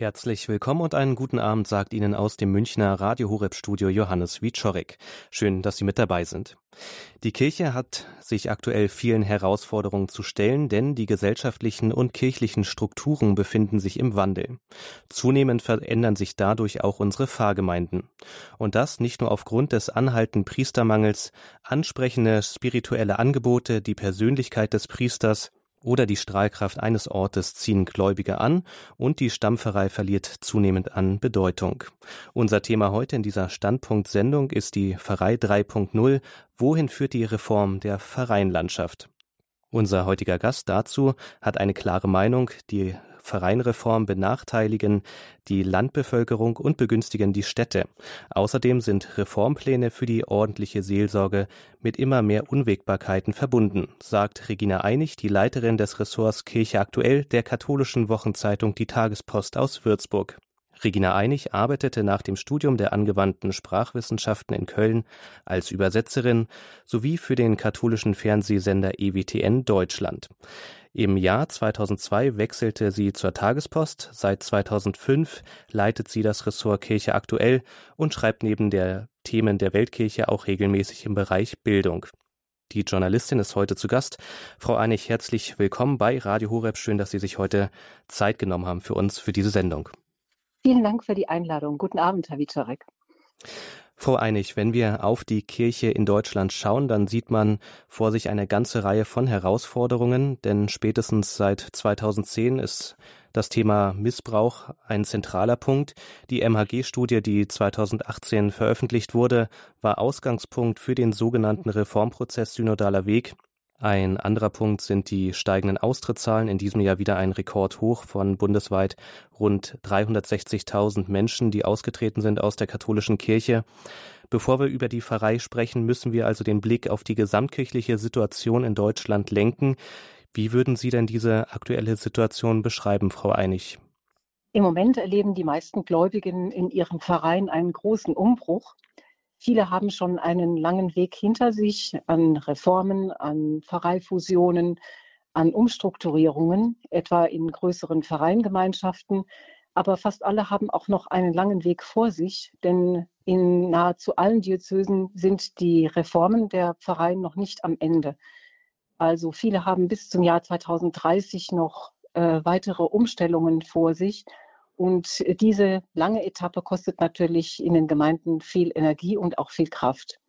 Herzlich willkommen und einen guten Abend sagt Ihnen aus dem Münchner Radio Horeb Studio Johannes Wieczorek. Schön, dass Sie mit dabei sind. Die Kirche hat sich aktuell vielen Herausforderungen zu stellen, denn die gesellschaftlichen und kirchlichen Strukturen befinden sich im Wandel. Zunehmend verändern sich dadurch auch unsere Pfarrgemeinden. Und das nicht nur aufgrund des anhaltenden Priestermangels, ansprechende spirituelle Angebote, die Persönlichkeit des Priesters, oder die Strahlkraft eines Ortes ziehen Gläubige an und die Stampferei verliert zunehmend an Bedeutung. Unser Thema heute in dieser Standpunkt-Sendung ist die Pfarrei 3.0. Wohin führt die Reform der Pfarreienlandschaft? Unser heutiger Gast dazu hat eine klare Meinung. Die Vereinreform benachteiligen die Landbevölkerung und begünstigen die Städte. Außerdem sind Reformpläne für die ordentliche Seelsorge mit immer mehr Unwägbarkeiten verbunden, sagt Regina Einig, die Leiterin des Ressorts Kirche aktuell der katholischen Wochenzeitung Die Tagespost aus Würzburg. Regina Einig arbeitete nach dem Studium der angewandten Sprachwissenschaften in Köln als Übersetzerin sowie für den katholischen Fernsehsender EWTN Deutschland. Im Jahr 2002 wechselte sie zur Tagespost. Seit 2005 leitet sie das Ressort Kirche aktuell und schreibt neben der Themen der Weltkirche auch regelmäßig im Bereich Bildung. Die Journalistin ist heute zu Gast. Frau Einig, herzlich willkommen bei Radio Horeb. Schön, dass Sie sich heute Zeit genommen haben für uns, für diese Sendung. Vielen Dank für die Einladung. Guten Abend, Herr Wiczorek. Frau Einig, wenn wir auf die Kirche in Deutschland schauen, dann sieht man vor sich eine ganze Reihe von Herausforderungen, denn spätestens seit 2010 ist das Thema Missbrauch ein zentraler Punkt. Die MHG-Studie, die 2018 veröffentlicht wurde, war Ausgangspunkt für den sogenannten Reformprozess Synodaler Weg. Ein anderer Punkt sind die steigenden Austrittszahlen. In diesem Jahr wieder ein Rekordhoch von bundesweit rund 360.000 Menschen, die ausgetreten sind aus der katholischen Kirche. Bevor wir über die Pfarrei sprechen, müssen wir also den Blick auf die gesamtkirchliche Situation in Deutschland lenken. Wie würden Sie denn diese aktuelle Situation beschreiben, Frau Einig? Im Moment erleben die meisten Gläubigen in ihren Pfarreien einen großen Umbruch. Viele haben schon einen langen Weg hinter sich an Reformen, an Pfarreifusionen, an Umstrukturierungen, etwa in größeren Vereingemeinschaften. Aber fast alle haben auch noch einen langen Weg vor sich, denn in nahezu allen Diözesen sind die Reformen der Pfarreien noch nicht am Ende. Also viele haben bis zum Jahr 2030 noch äh, weitere Umstellungen vor sich. Und diese lange Etappe kostet natürlich in den Gemeinden viel Energie und auch viel Kraft.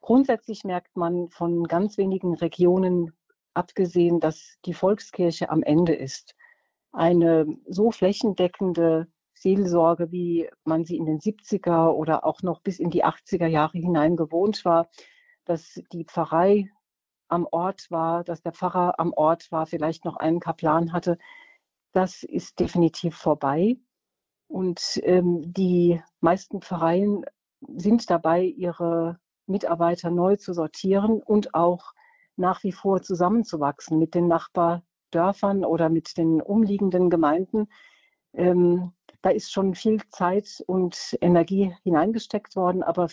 Grundsätzlich merkt man von ganz wenigen Regionen abgesehen, dass die Volkskirche am Ende ist. Eine so flächendeckende Seelsorge, wie man sie in den 70er oder auch noch bis in die 80er Jahre hinein gewohnt war, dass die Pfarrei am Ort war, dass der Pfarrer am Ort war, vielleicht noch einen Kaplan hatte, das ist definitiv vorbei. Und ähm, die meisten Pfarreien sind dabei, ihre Mitarbeiter neu zu sortieren und auch nach wie vor zusammenzuwachsen mit den Nachbardörfern oder mit den umliegenden Gemeinden. Ähm, da ist schon viel Zeit und Energie hineingesteckt worden, aber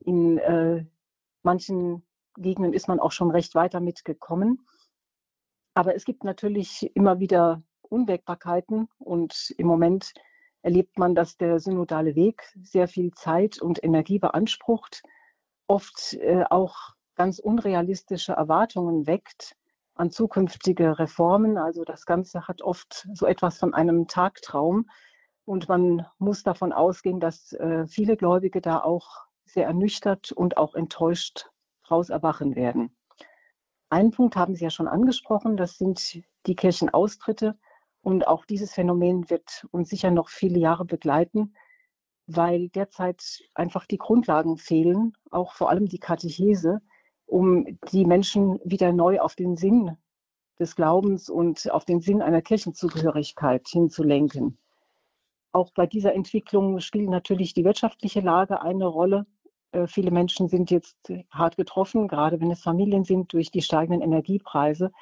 in äh, manchen Gegenden ist man auch schon recht weiter mitgekommen. Aber es gibt natürlich immer wieder Unwägbarkeiten und im Moment erlebt man, dass der synodale Weg sehr viel Zeit und Energie beansprucht, oft äh, auch ganz unrealistische Erwartungen weckt an zukünftige Reformen. Also das Ganze hat oft so etwas von einem Tagtraum. Und man muss davon ausgehen, dass äh, viele Gläubige da auch sehr ernüchtert und auch enttäuscht raus erwachen werden. Einen Punkt haben Sie ja schon angesprochen, das sind die Kirchenaustritte. Und auch dieses Phänomen wird uns sicher noch viele Jahre begleiten, weil derzeit einfach die Grundlagen fehlen, auch vor allem die Katechese, um die Menschen wieder neu auf den Sinn des Glaubens und auf den Sinn einer Kirchenzugehörigkeit hinzulenken. Auch bei dieser Entwicklung spielt natürlich die wirtschaftliche Lage eine Rolle. Äh, viele Menschen sind jetzt hart getroffen, gerade wenn es Familien sind, durch die steigenden Energiepreise.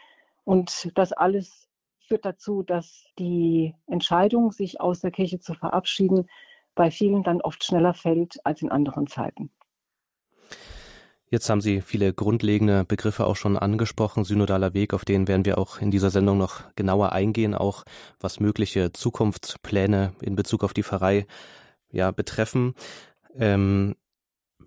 Und das alles führt dazu, dass die Entscheidung, sich aus der Kirche zu verabschieden, bei vielen dann oft schneller fällt als in anderen Zeiten. Jetzt haben Sie viele grundlegende Begriffe auch schon angesprochen. Synodaler Weg, auf den werden wir auch in dieser Sendung noch genauer eingehen, auch was mögliche Zukunftspläne in Bezug auf die Pfarrei ja, betreffen. Ähm,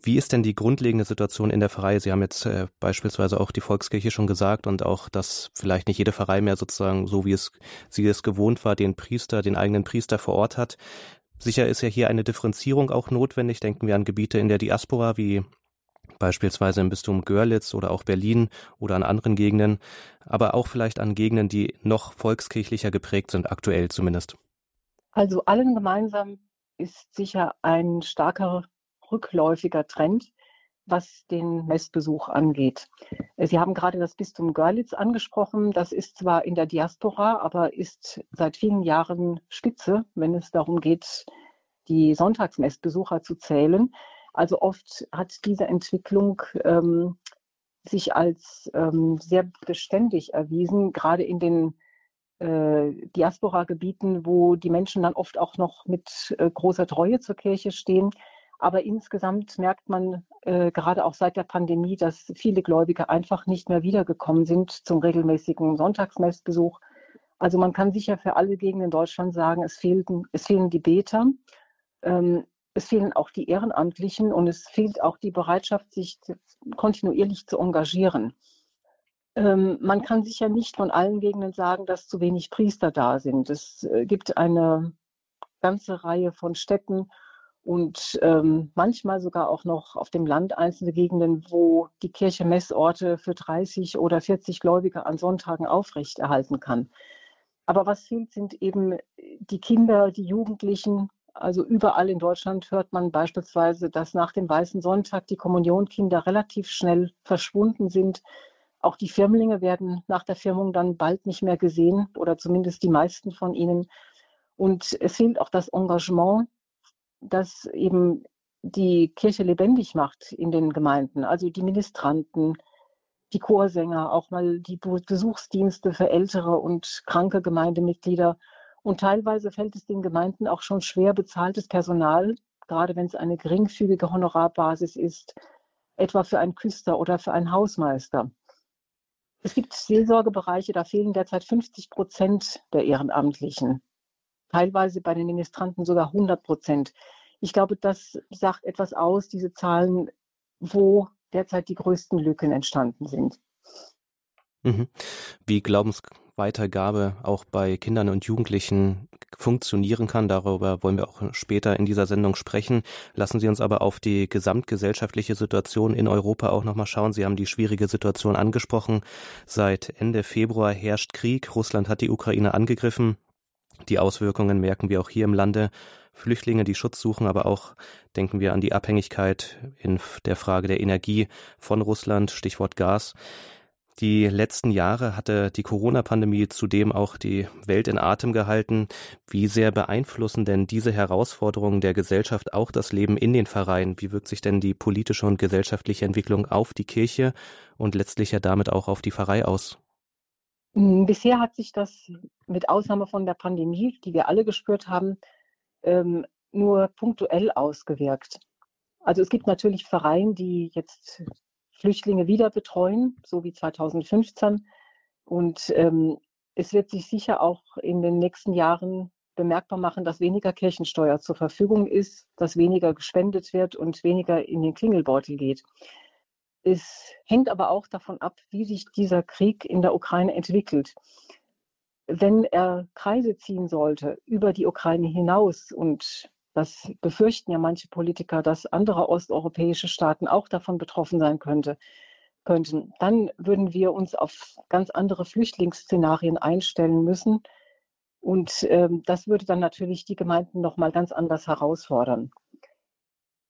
wie ist denn die grundlegende Situation in der Pfarrei? Sie haben jetzt äh, beispielsweise auch die Volkskirche schon gesagt und auch, dass vielleicht nicht jede Pfarrei mehr sozusagen so wie es sie es gewohnt war, den Priester, den eigenen Priester vor Ort hat. Sicher ist ja hier eine Differenzierung auch notwendig. Denken wir an Gebiete in der Diaspora wie beispielsweise im Bistum Görlitz oder auch Berlin oder an anderen Gegenden, aber auch vielleicht an Gegenden, die noch volkskirchlicher geprägt sind, aktuell zumindest. Also allen gemeinsam ist sicher ein starker rückläufiger Trend, was den Messbesuch angeht. Sie haben gerade das Bistum Görlitz angesprochen. Das ist zwar in der Diaspora, aber ist seit vielen Jahren Spitze, wenn es darum geht, die Sonntagsmessbesucher zu zählen. Also oft hat diese Entwicklung ähm, sich als ähm, sehr beständig erwiesen, gerade in den äh, Diaspora-Gebieten, wo die Menschen dann oft auch noch mit äh, großer Treue zur Kirche stehen. Aber insgesamt merkt man äh, gerade auch seit der Pandemie, dass viele Gläubige einfach nicht mehr wiedergekommen sind zum regelmäßigen Sonntagsmessbesuch. Also man kann sicher für alle Gegenden in Deutschland sagen, es, fehlten, es fehlen die Beter. Ähm, es fehlen auch die Ehrenamtlichen und es fehlt auch die Bereitschaft, sich kontinuierlich zu engagieren. Ähm, man kann sicher nicht von allen Gegenden sagen, dass zu wenig Priester da sind. Es äh, gibt eine ganze Reihe von Städten und ähm, manchmal sogar auch noch auf dem Land einzelne Gegenden, wo die Kirche Messorte für 30 oder 40 Gläubige an Sonntagen aufrechterhalten kann. Aber was fehlt, sind eben die Kinder, die Jugendlichen, also überall in Deutschland hört man beispielsweise, dass nach dem Weißen Sonntag die Kommunionkinder relativ schnell verschwunden sind. Auch die Firmlinge werden nach der Firmung dann bald nicht mehr gesehen oder zumindest die meisten von ihnen. Und es fehlt auch das Engagement, das eben die Kirche lebendig macht in den Gemeinden. Also die Ministranten, die Chorsänger, auch mal die Besuchsdienste für ältere und kranke Gemeindemitglieder und teilweise fällt es den Gemeinden auch schon schwer, bezahltes Personal, gerade wenn es eine geringfügige Honorarbasis ist, etwa für einen Küster oder für einen Hausmeister. Es gibt Seelsorgebereiche, da fehlen derzeit 50 Prozent der Ehrenamtlichen, teilweise bei den Ministranten sogar 100 Prozent. Ich glaube, das sagt etwas aus, diese Zahlen, wo derzeit die größten Lücken entstanden sind. Mhm. Wie Glaubens Weitergabe auch bei Kindern und Jugendlichen funktionieren kann. Darüber wollen wir auch später in dieser Sendung sprechen. Lassen Sie uns aber auf die gesamtgesellschaftliche Situation in Europa auch nochmal schauen. Sie haben die schwierige Situation angesprochen. Seit Ende Februar herrscht Krieg. Russland hat die Ukraine angegriffen. Die Auswirkungen merken wir auch hier im Lande. Flüchtlinge, die Schutz suchen, aber auch denken wir an die Abhängigkeit in der Frage der Energie von Russland, Stichwort Gas. Die letzten Jahre hatte die Corona-Pandemie zudem auch die Welt in Atem gehalten. Wie sehr beeinflussen denn diese Herausforderungen der Gesellschaft auch das Leben in den Pfarreien? Wie wirkt sich denn die politische und gesellschaftliche Entwicklung auf die Kirche und letztlich ja damit auch auf die Pfarrei aus? Hm, bisher hat sich das mit Ausnahme von der Pandemie, die wir alle gespürt haben, ähm, nur punktuell ausgewirkt. Also es gibt natürlich Pfarreien, die jetzt Flüchtlinge wieder betreuen, so wie 2015. Und ähm, es wird sich sicher auch in den nächsten Jahren bemerkbar machen, dass weniger Kirchensteuer zur Verfügung ist, dass weniger gespendet wird und weniger in den Klingelbeutel geht. Es hängt aber auch davon ab, wie sich dieser Krieg in der Ukraine entwickelt. Wenn er Kreise ziehen sollte über die Ukraine hinaus und das befürchten ja manche Politiker, dass andere osteuropäische Staaten auch davon betroffen sein könnte, könnten. Dann würden wir uns auf ganz andere Flüchtlingsszenarien einstellen müssen. Und ähm, das würde dann natürlich die Gemeinden noch mal ganz anders herausfordern.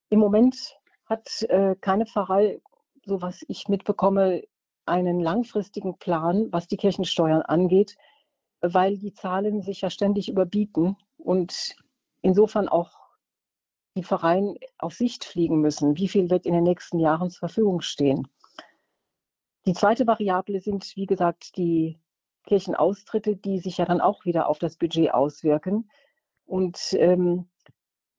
Im Moment hat äh, keine Pfarrei, so was ich mitbekomme, einen langfristigen Plan, was die Kirchensteuern angeht, weil die Zahlen sich ja ständig überbieten und insofern auch die Vereine auf Sicht fliegen müssen. Wie viel wird in den nächsten Jahren zur Verfügung stehen? Die zweite Variable sind, wie gesagt, die Kirchenaustritte, die sich ja dann auch wieder auf das Budget auswirken. Und ähm,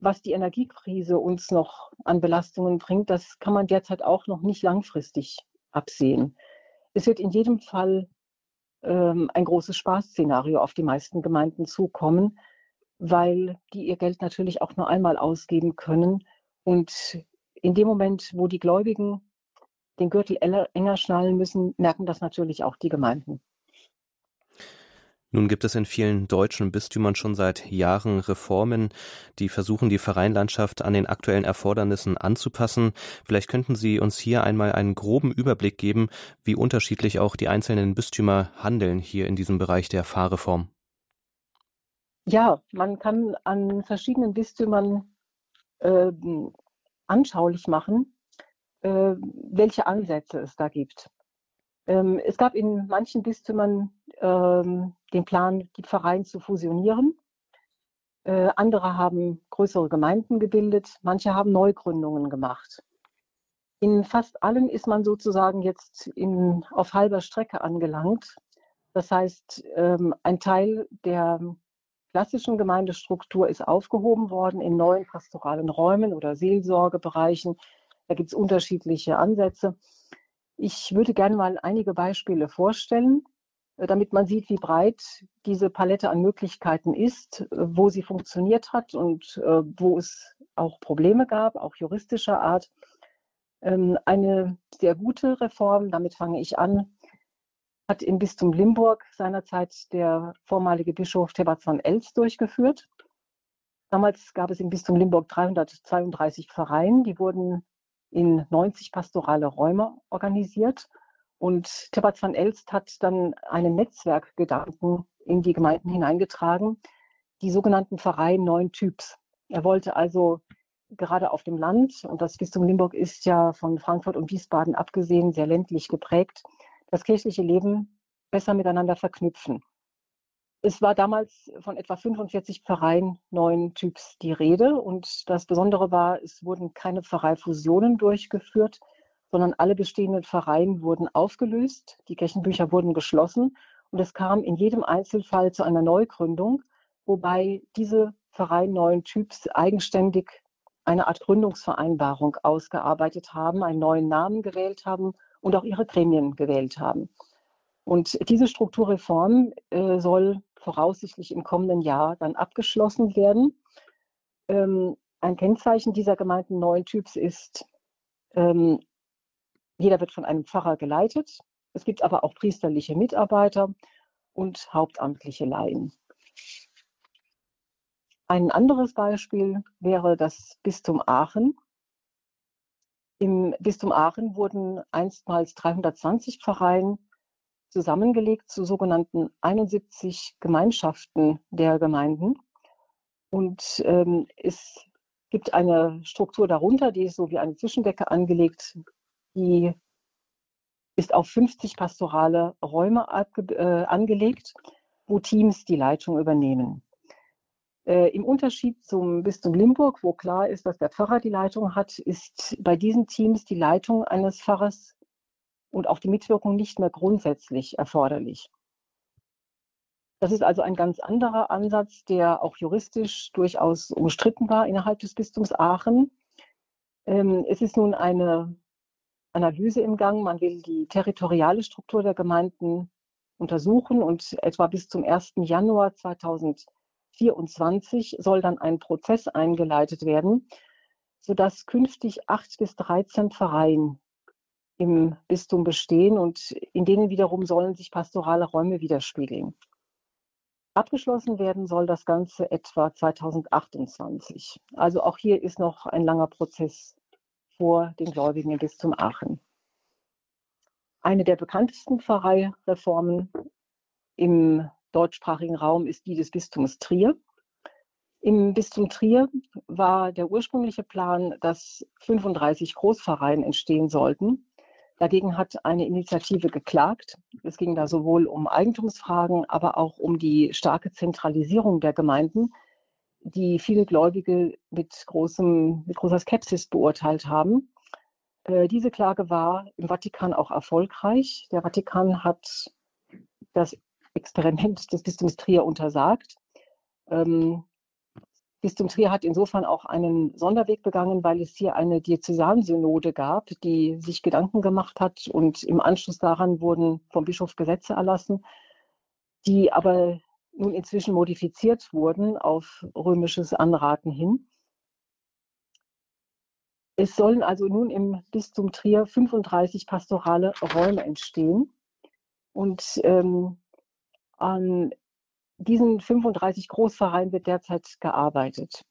was die Energiekrise uns noch an Belastungen bringt, das kann man derzeit auch noch nicht langfristig absehen. Es wird in jedem Fall ähm, ein großes Spaßszenario auf die meisten Gemeinden zukommen, weil die ihr Geld natürlich auch nur einmal ausgeben können. Und in dem Moment, wo die Gläubigen den Gürtel enger schnallen müssen, merken das natürlich auch die Gemeinden. Nun gibt es in vielen deutschen Bistümern schon seit Jahren Reformen, die versuchen, die Vereinlandschaft an den aktuellen Erfordernissen anzupassen. Vielleicht könnten Sie uns hier einmal einen groben Überblick geben, wie unterschiedlich auch die einzelnen Bistümer handeln hier in diesem Bereich der Fahrreform. Ja, man kann an verschiedenen Bistümern äh, anschaulich machen, äh, welche Ansätze es da gibt. Ähm, es gab in manchen Bistümern ähm, den Plan, die Pfarreien zu fusionieren. Äh, andere haben größere Gemeinden gebildet, manche haben Neugründungen gemacht. In fast allen ist man sozusagen jetzt in, auf halber Strecke angelangt. Das heißt, ähm, ein Teil der klassischen Gemeindestruktur ist aufgehoben worden in neuen pastoralen Räumen oder Seelsorgebereichen. Da gibt es unterschiedliche Ansätze. Ich würde gerne mal einige Beispiele vorstellen. Äh, damit man sieht, wie breit diese Palette an Möglichkeiten ist, äh, wo sie funktioniert hat und äh, wo es auch Probleme gab, auch juristischer Art. Ähm, eine sehr gute Reform, damit fange ich an, hat im Bistum Limburg seinerzeit der vormalige Bischof Thebat von Elst durchgeführt. Damals gab es im Bistum Limburg 332 Pfarreien, die wurden in 90 pastorale Räume organisiert und Tebat van Elst hat dann einen Netzwerkgedanken in die Gemeinden hineingetragen, die sogenannten Pfarreien neuen Typs. Er wollte also gerade auf dem Land, und das Bistum Limburg ist ja von Frankfurt und Wiesbaden abgesehen sehr ländlich geprägt, das kirchliche Leben besser miteinander verknüpfen. Es war damals von etwa 45 Pfarreien neuen Typs die Rede. Und das Besondere war, es wurden keine Pfarreifusionen durchgeführt, sondern alle bestehenden Pfarreien wurden aufgelöst, die Kirchenbücher wurden geschlossen und es kam in jedem Einzelfall zu einer Neugründung, wobei diese Pfarreien neuen Typs eigenständig eine Art Gründungsvereinbarung ausgearbeitet haben, einen neuen Namen gewählt haben und auch ihre Gremien gewählt haben. Und diese Strukturreform äh, soll voraussichtlich im kommenden Jahr dann abgeschlossen werden. Ähm, ein Kennzeichen dieser Gemeinden neuen Typs ist ähm, jeder wird von einem Pfarrer geleitet. Es gibt aber auch priesterliche Mitarbeiter und hauptamtliche Laien. Ein anderes Beispiel wäre das Bistum Aachen. Im Bistum Aachen wurden einstmals 320 Pfarreien zusammengelegt zu sogenannten 71 Gemeinschaften der Gemeinden. Und ähm, es gibt eine Struktur darunter, die ist so wie eine Zwischendecke angelegt, die ist auf 50 pastorale Räume äh, angelegt, wo Teams die Leitung übernehmen. Äh, Im Unterschied zum Bistum Limburg, wo klar ist, dass der Pfarrer die Leitung hat, ist bei diesen Teams die Leitung eines Pfarrers und auch die Mitwirkung nicht mehr grundsätzlich erforderlich. Das ist also ein ganz anderer Ansatz, der auch juristisch durchaus umstritten war innerhalb des Bistums Aachen. Ähm, es ist nun eine Analyse im Gang. Man will die territoriale Struktur der Gemeinden untersuchen und etwa bis zum 1. Januar 2024 soll dann ein Prozess eingeleitet werden, sodass künftig acht bis 13 Pfarreien im Bistum bestehen und in denen wiederum sollen sich pastorale Räume widerspiegeln. Abgeschlossen werden soll das Ganze etwa 2028. Also auch hier ist noch ein langer Prozess vor den Gläubigen im Bistum Aachen. Eine der bekanntesten Pfarreireformen im deutschsprachigen Raum ist die des Bistums Trier. Im Bistum Trier war der ursprüngliche Plan, dass 35 Großpfarreien entstehen sollten. Dagegen hat eine Initiative geklagt. Es ging da sowohl um Eigentumsfragen, aber auch um die starke Zentralisierung der Gemeinden, die viele Gläubige mit, großem, mit großer Skepsis beurteilt haben. Äh, diese Klage war im Vatikan auch erfolgreich. Der Vatikan hat das Experiment des Bistums Trier untersagt. Ähm, Bistum Trier hat insofern auch einen Sonderweg begangen, weil es hier eine Diözesansynode gab, die sich Gedanken gemacht hat und im Anschluss daran wurden vom Bischof Gesetze erlassen, die aber nun inzwischen modifiziert wurden auf römisches Anraten hin. Es sollen also nun im Bistum Trier 35 pastorale Räume entstehen. Und ähm, an diesen 35 Großvereinen wird derzeit gearbeitet.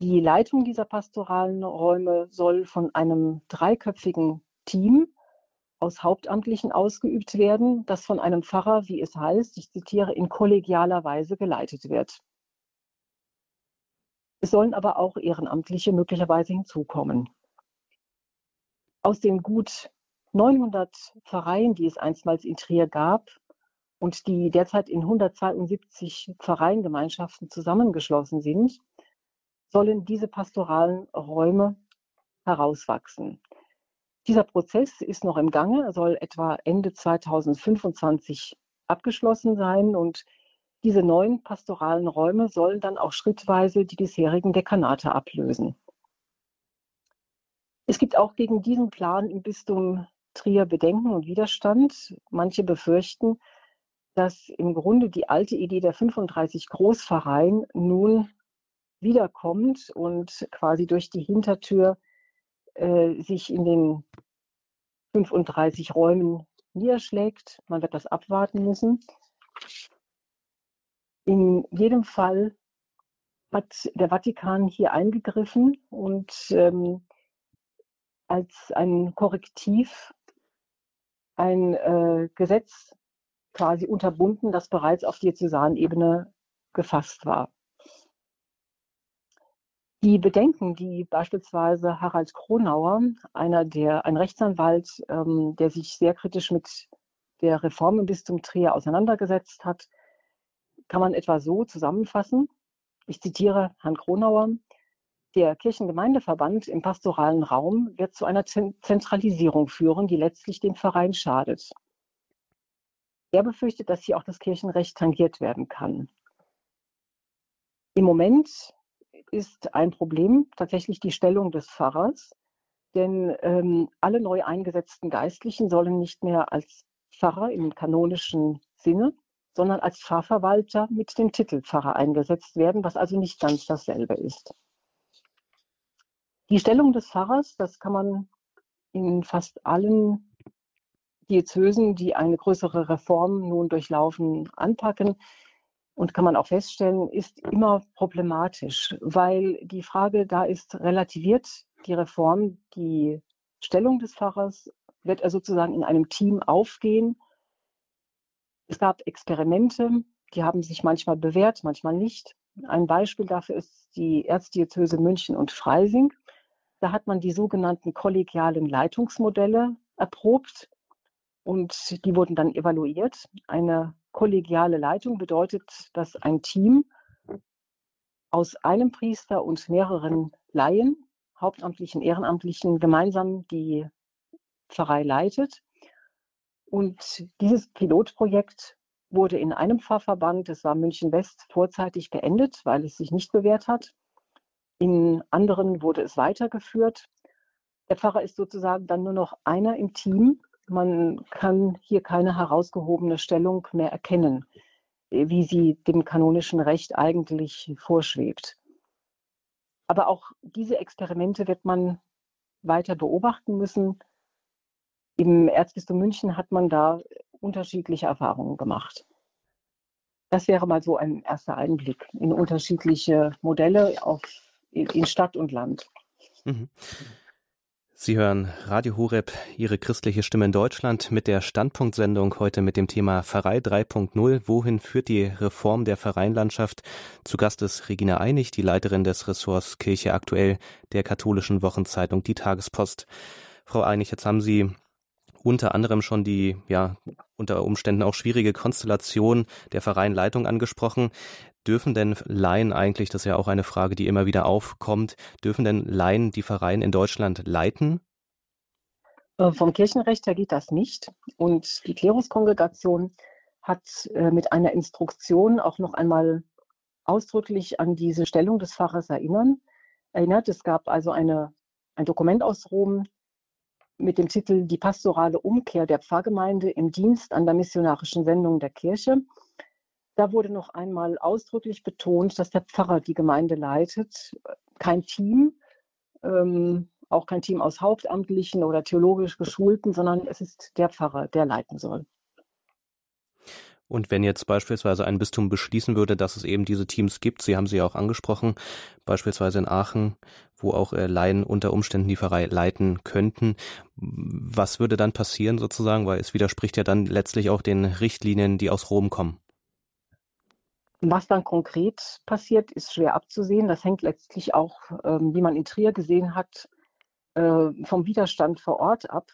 Die Leitung dieser pastoralen Räume soll von einem dreiköpfigen Team aus Hauptamtlichen ausgeübt werden, das von einem Pfarrer, wie es heißt, ich zitiere, in kollegialer Weise geleitet wird. Es sollen aber auch Ehrenamtliche möglicherweise hinzukommen. Aus den gut 900 Pfarreien, die es einstmals in Trier gab, und die derzeit in 172 Pfarreiengemeinschaften zusammengeschlossen sind, sollen diese pastoralen Räume herauswachsen. Dieser Prozess ist noch im Gange, er soll etwa Ende 2025 abgeschlossen sein und diese neuen pastoralen Räume sollen dann auch schrittweise die bisherigen Dekanate ablösen. Es gibt auch gegen diesen Plan im Bistum Trier Bedenken und Widerstand. Manche befürchten, dass im Grunde die alte Idee der 35 Großverein nun wiederkommt und quasi durch die Hintertür äh, sich in den 35 Räumen niederschlägt. Man wird das abwarten müssen. In jedem Fall hat der Vatikan hier eingegriffen und ähm, als ein Korrektiv ein äh, Gesetz quasi unterbunden, das bereits auf Diözesanebene gefasst war. Die Bedenken, die beispielsweise Harald Kronauer, einer der, ein Rechtsanwalt, ähm, der sich sehr kritisch mit der Reform im Bistum Trier auseinandergesetzt hat, kann man etwa so zusammenfassen. Ich zitiere Herrn Kronauer. Der Kirchengemeindeverband im pastoralen Raum wird zu einer Zentralisierung führen, die letztlich dem Verein schadet. Er befürchtet, dass hier auch das Kirchenrecht tangiert werden kann. Im Moment ist ein Problem tatsächlich die Stellung des Pfarrers, denn ähm, alle neu eingesetzten Geistlichen sollen nicht mehr als Pfarrer im kanonischen Sinne, sondern als Pfarrverwalter mit dem Titel Pfarrer eingesetzt werden, was also nicht ganz dasselbe ist. Die Stellung des Pfarrers, das kann man in fast allen Diözesen, die eine größere Reform nun durchlaufen, anpacken. Und kann man auch feststellen, ist immer problematisch, weil die Frage da ist, relativiert die Reform die Stellung des Pfarrers? Wird er sozusagen in einem Team aufgehen? Es gab Experimente, die haben sich manchmal bewährt, manchmal nicht. Ein Beispiel dafür ist die Erzdiözese München und Freising. Da hat man die sogenannten kollegialen Leitungsmodelle erprobt und die wurden dann evaluiert. Eine kollegiale Leitung bedeutet, dass ein Team aus einem Priester und mehreren Laien, hauptamtlichen, ehrenamtlichen, gemeinsam die Pfarrei leitet. Und dieses Pilotprojekt wurde in einem Pfarrverband, das war München West, vorzeitig beendet, weil es sich nicht bewährt hat. In anderen wurde es weitergeführt. Der Pfarrer ist sozusagen dann nur noch einer im Team man kann hier keine herausgehobene Stellung mehr erkennen, wie sie dem kanonischen Recht eigentlich vorschwebt. Aber auch diese Experimente wird man weiter beobachten müssen. Im Erzbistum München hat man da unterschiedliche Erfahrungen gemacht. Das wäre mal so ein erster Einblick in unterschiedliche Modelle auf, in Stadt und Land. Mhm. Sie hören Radio Horeb, Ihre christliche Stimme in Deutschland mit der Standpunktsendung heute mit dem Thema Pfarrei 3.0. Wohin führt die Reform der Pfarreienlandschaft? Zu Gast ist Regina Einig, die Leiterin des Ressorts Kirche aktuell der katholischen Wochenzeitung Die Tagespost. Frau Einig, jetzt haben Sie unter anderem schon die, ja, unter Umständen auch schwierige Konstellation der Vereinleitung angesprochen. Dürfen denn Laien eigentlich, das ist ja auch eine Frage, die immer wieder aufkommt, dürfen denn Laien die Vereine in Deutschland leiten? Äh, vom Kirchenrecht her geht das nicht. Und die Kleruskongregation hat äh, mit einer Instruktion auch noch einmal ausdrücklich an diese Stellung des Pfarrers erinnern, erinnert. Es gab also eine, ein Dokument aus Rom mit dem Titel Die pastorale Umkehr der Pfarrgemeinde im Dienst an der missionarischen Sendung der Kirche. Da wurde noch einmal ausdrücklich betont, dass der Pfarrer die Gemeinde leitet, kein Team, ähm, auch kein Team aus Hauptamtlichen oder theologisch Geschulten, sondern es ist der Pfarrer, der leiten soll. Und wenn jetzt beispielsweise ein Bistum beschließen würde, dass es eben diese Teams gibt, Sie haben sie ja auch angesprochen, beispielsweise in Aachen, wo auch äh, Laien unter Umständen die Pfarrei leiten könnten, was würde dann passieren sozusagen, weil es widerspricht ja dann letztlich auch den Richtlinien, die aus Rom kommen. Was dann konkret passiert, ist schwer abzusehen. Das hängt letztlich auch, ähm, wie man in Trier gesehen hat, äh, vom Widerstand vor Ort ab.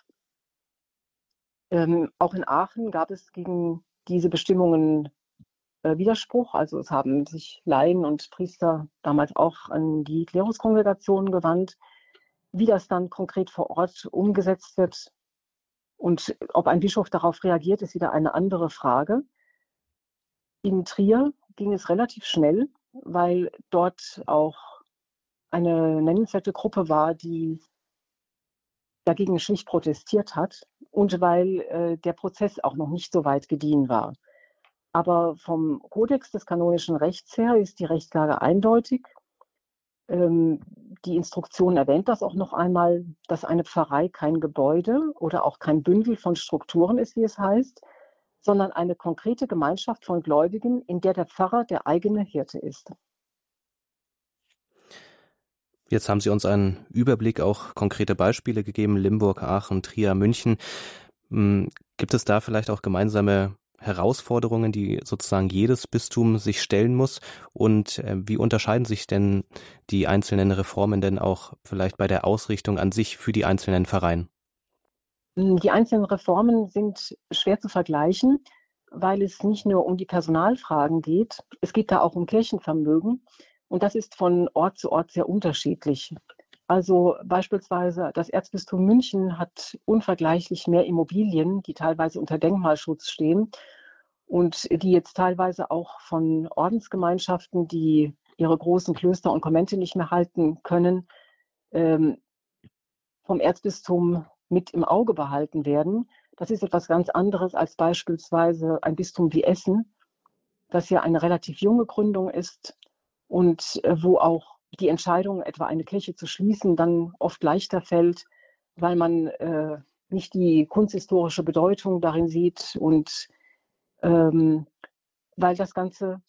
Ähm, auch in Aachen gab es gegen diese Bestimmungen äh, Widerspruch. Also es haben sich Laien und Priester damals auch an die Kleruskongregationen gewandt. Wie das dann konkret vor Ort umgesetzt wird und ob ein Bischof darauf reagiert, ist wieder eine andere Frage. In Trier ging es relativ schnell, weil dort auch eine nennenswerte Gruppe war, die dagegen schlicht protestiert hat und weil äh, der Prozess auch noch nicht so weit gediehen war. Aber vom Kodex des kanonischen Rechts her ist die Rechtslage eindeutig. Ähm, die Instruktion erwähnt das auch noch einmal, dass eine Pfarrei kein Gebäude oder auch kein Bündel von Strukturen ist, wie es heißt, sondern eine konkrete Gemeinschaft von Gläubigen, in der der Pfarrer der eigene Hirte ist. Jetzt haben Sie uns einen Überblick, auch konkrete Beispiele gegeben, Limburg, Aachen, Trier, München. Hm, gibt es da vielleicht auch gemeinsame Herausforderungen, die sozusagen jedes Bistum sich stellen muss? Und äh, wie unterscheiden sich denn die einzelnen Reformen denn auch vielleicht bei der Ausrichtung an sich für die einzelnen Vereine? Hm, die einzelnen Reformen sind schwer zu vergleichen, weil es nicht nur um die Personalfragen geht, es geht da auch um Kirchenvermögen. Und das ist von Ort zu Ort sehr unterschiedlich. Also beispielsweise das Erzbistum München hat unvergleichlich mehr Immobilien, die teilweise unter Denkmalschutz stehen und die jetzt teilweise auch von Ordensgemeinschaften, die ihre großen Klöster und Konvente nicht mehr halten können, ähm, vom Erzbistum mit im Auge behalten werden. Das ist etwas ganz anderes als beispielsweise ein Bistum wie Essen, das ja eine relativ junge Gründung ist und äh, wo auch die Entscheidung, etwa eine Kirche zu schließen, dann oft leichter fällt, weil man äh, nicht die kunsthistorische Bedeutung darin sieht und ähm, weil das Ganze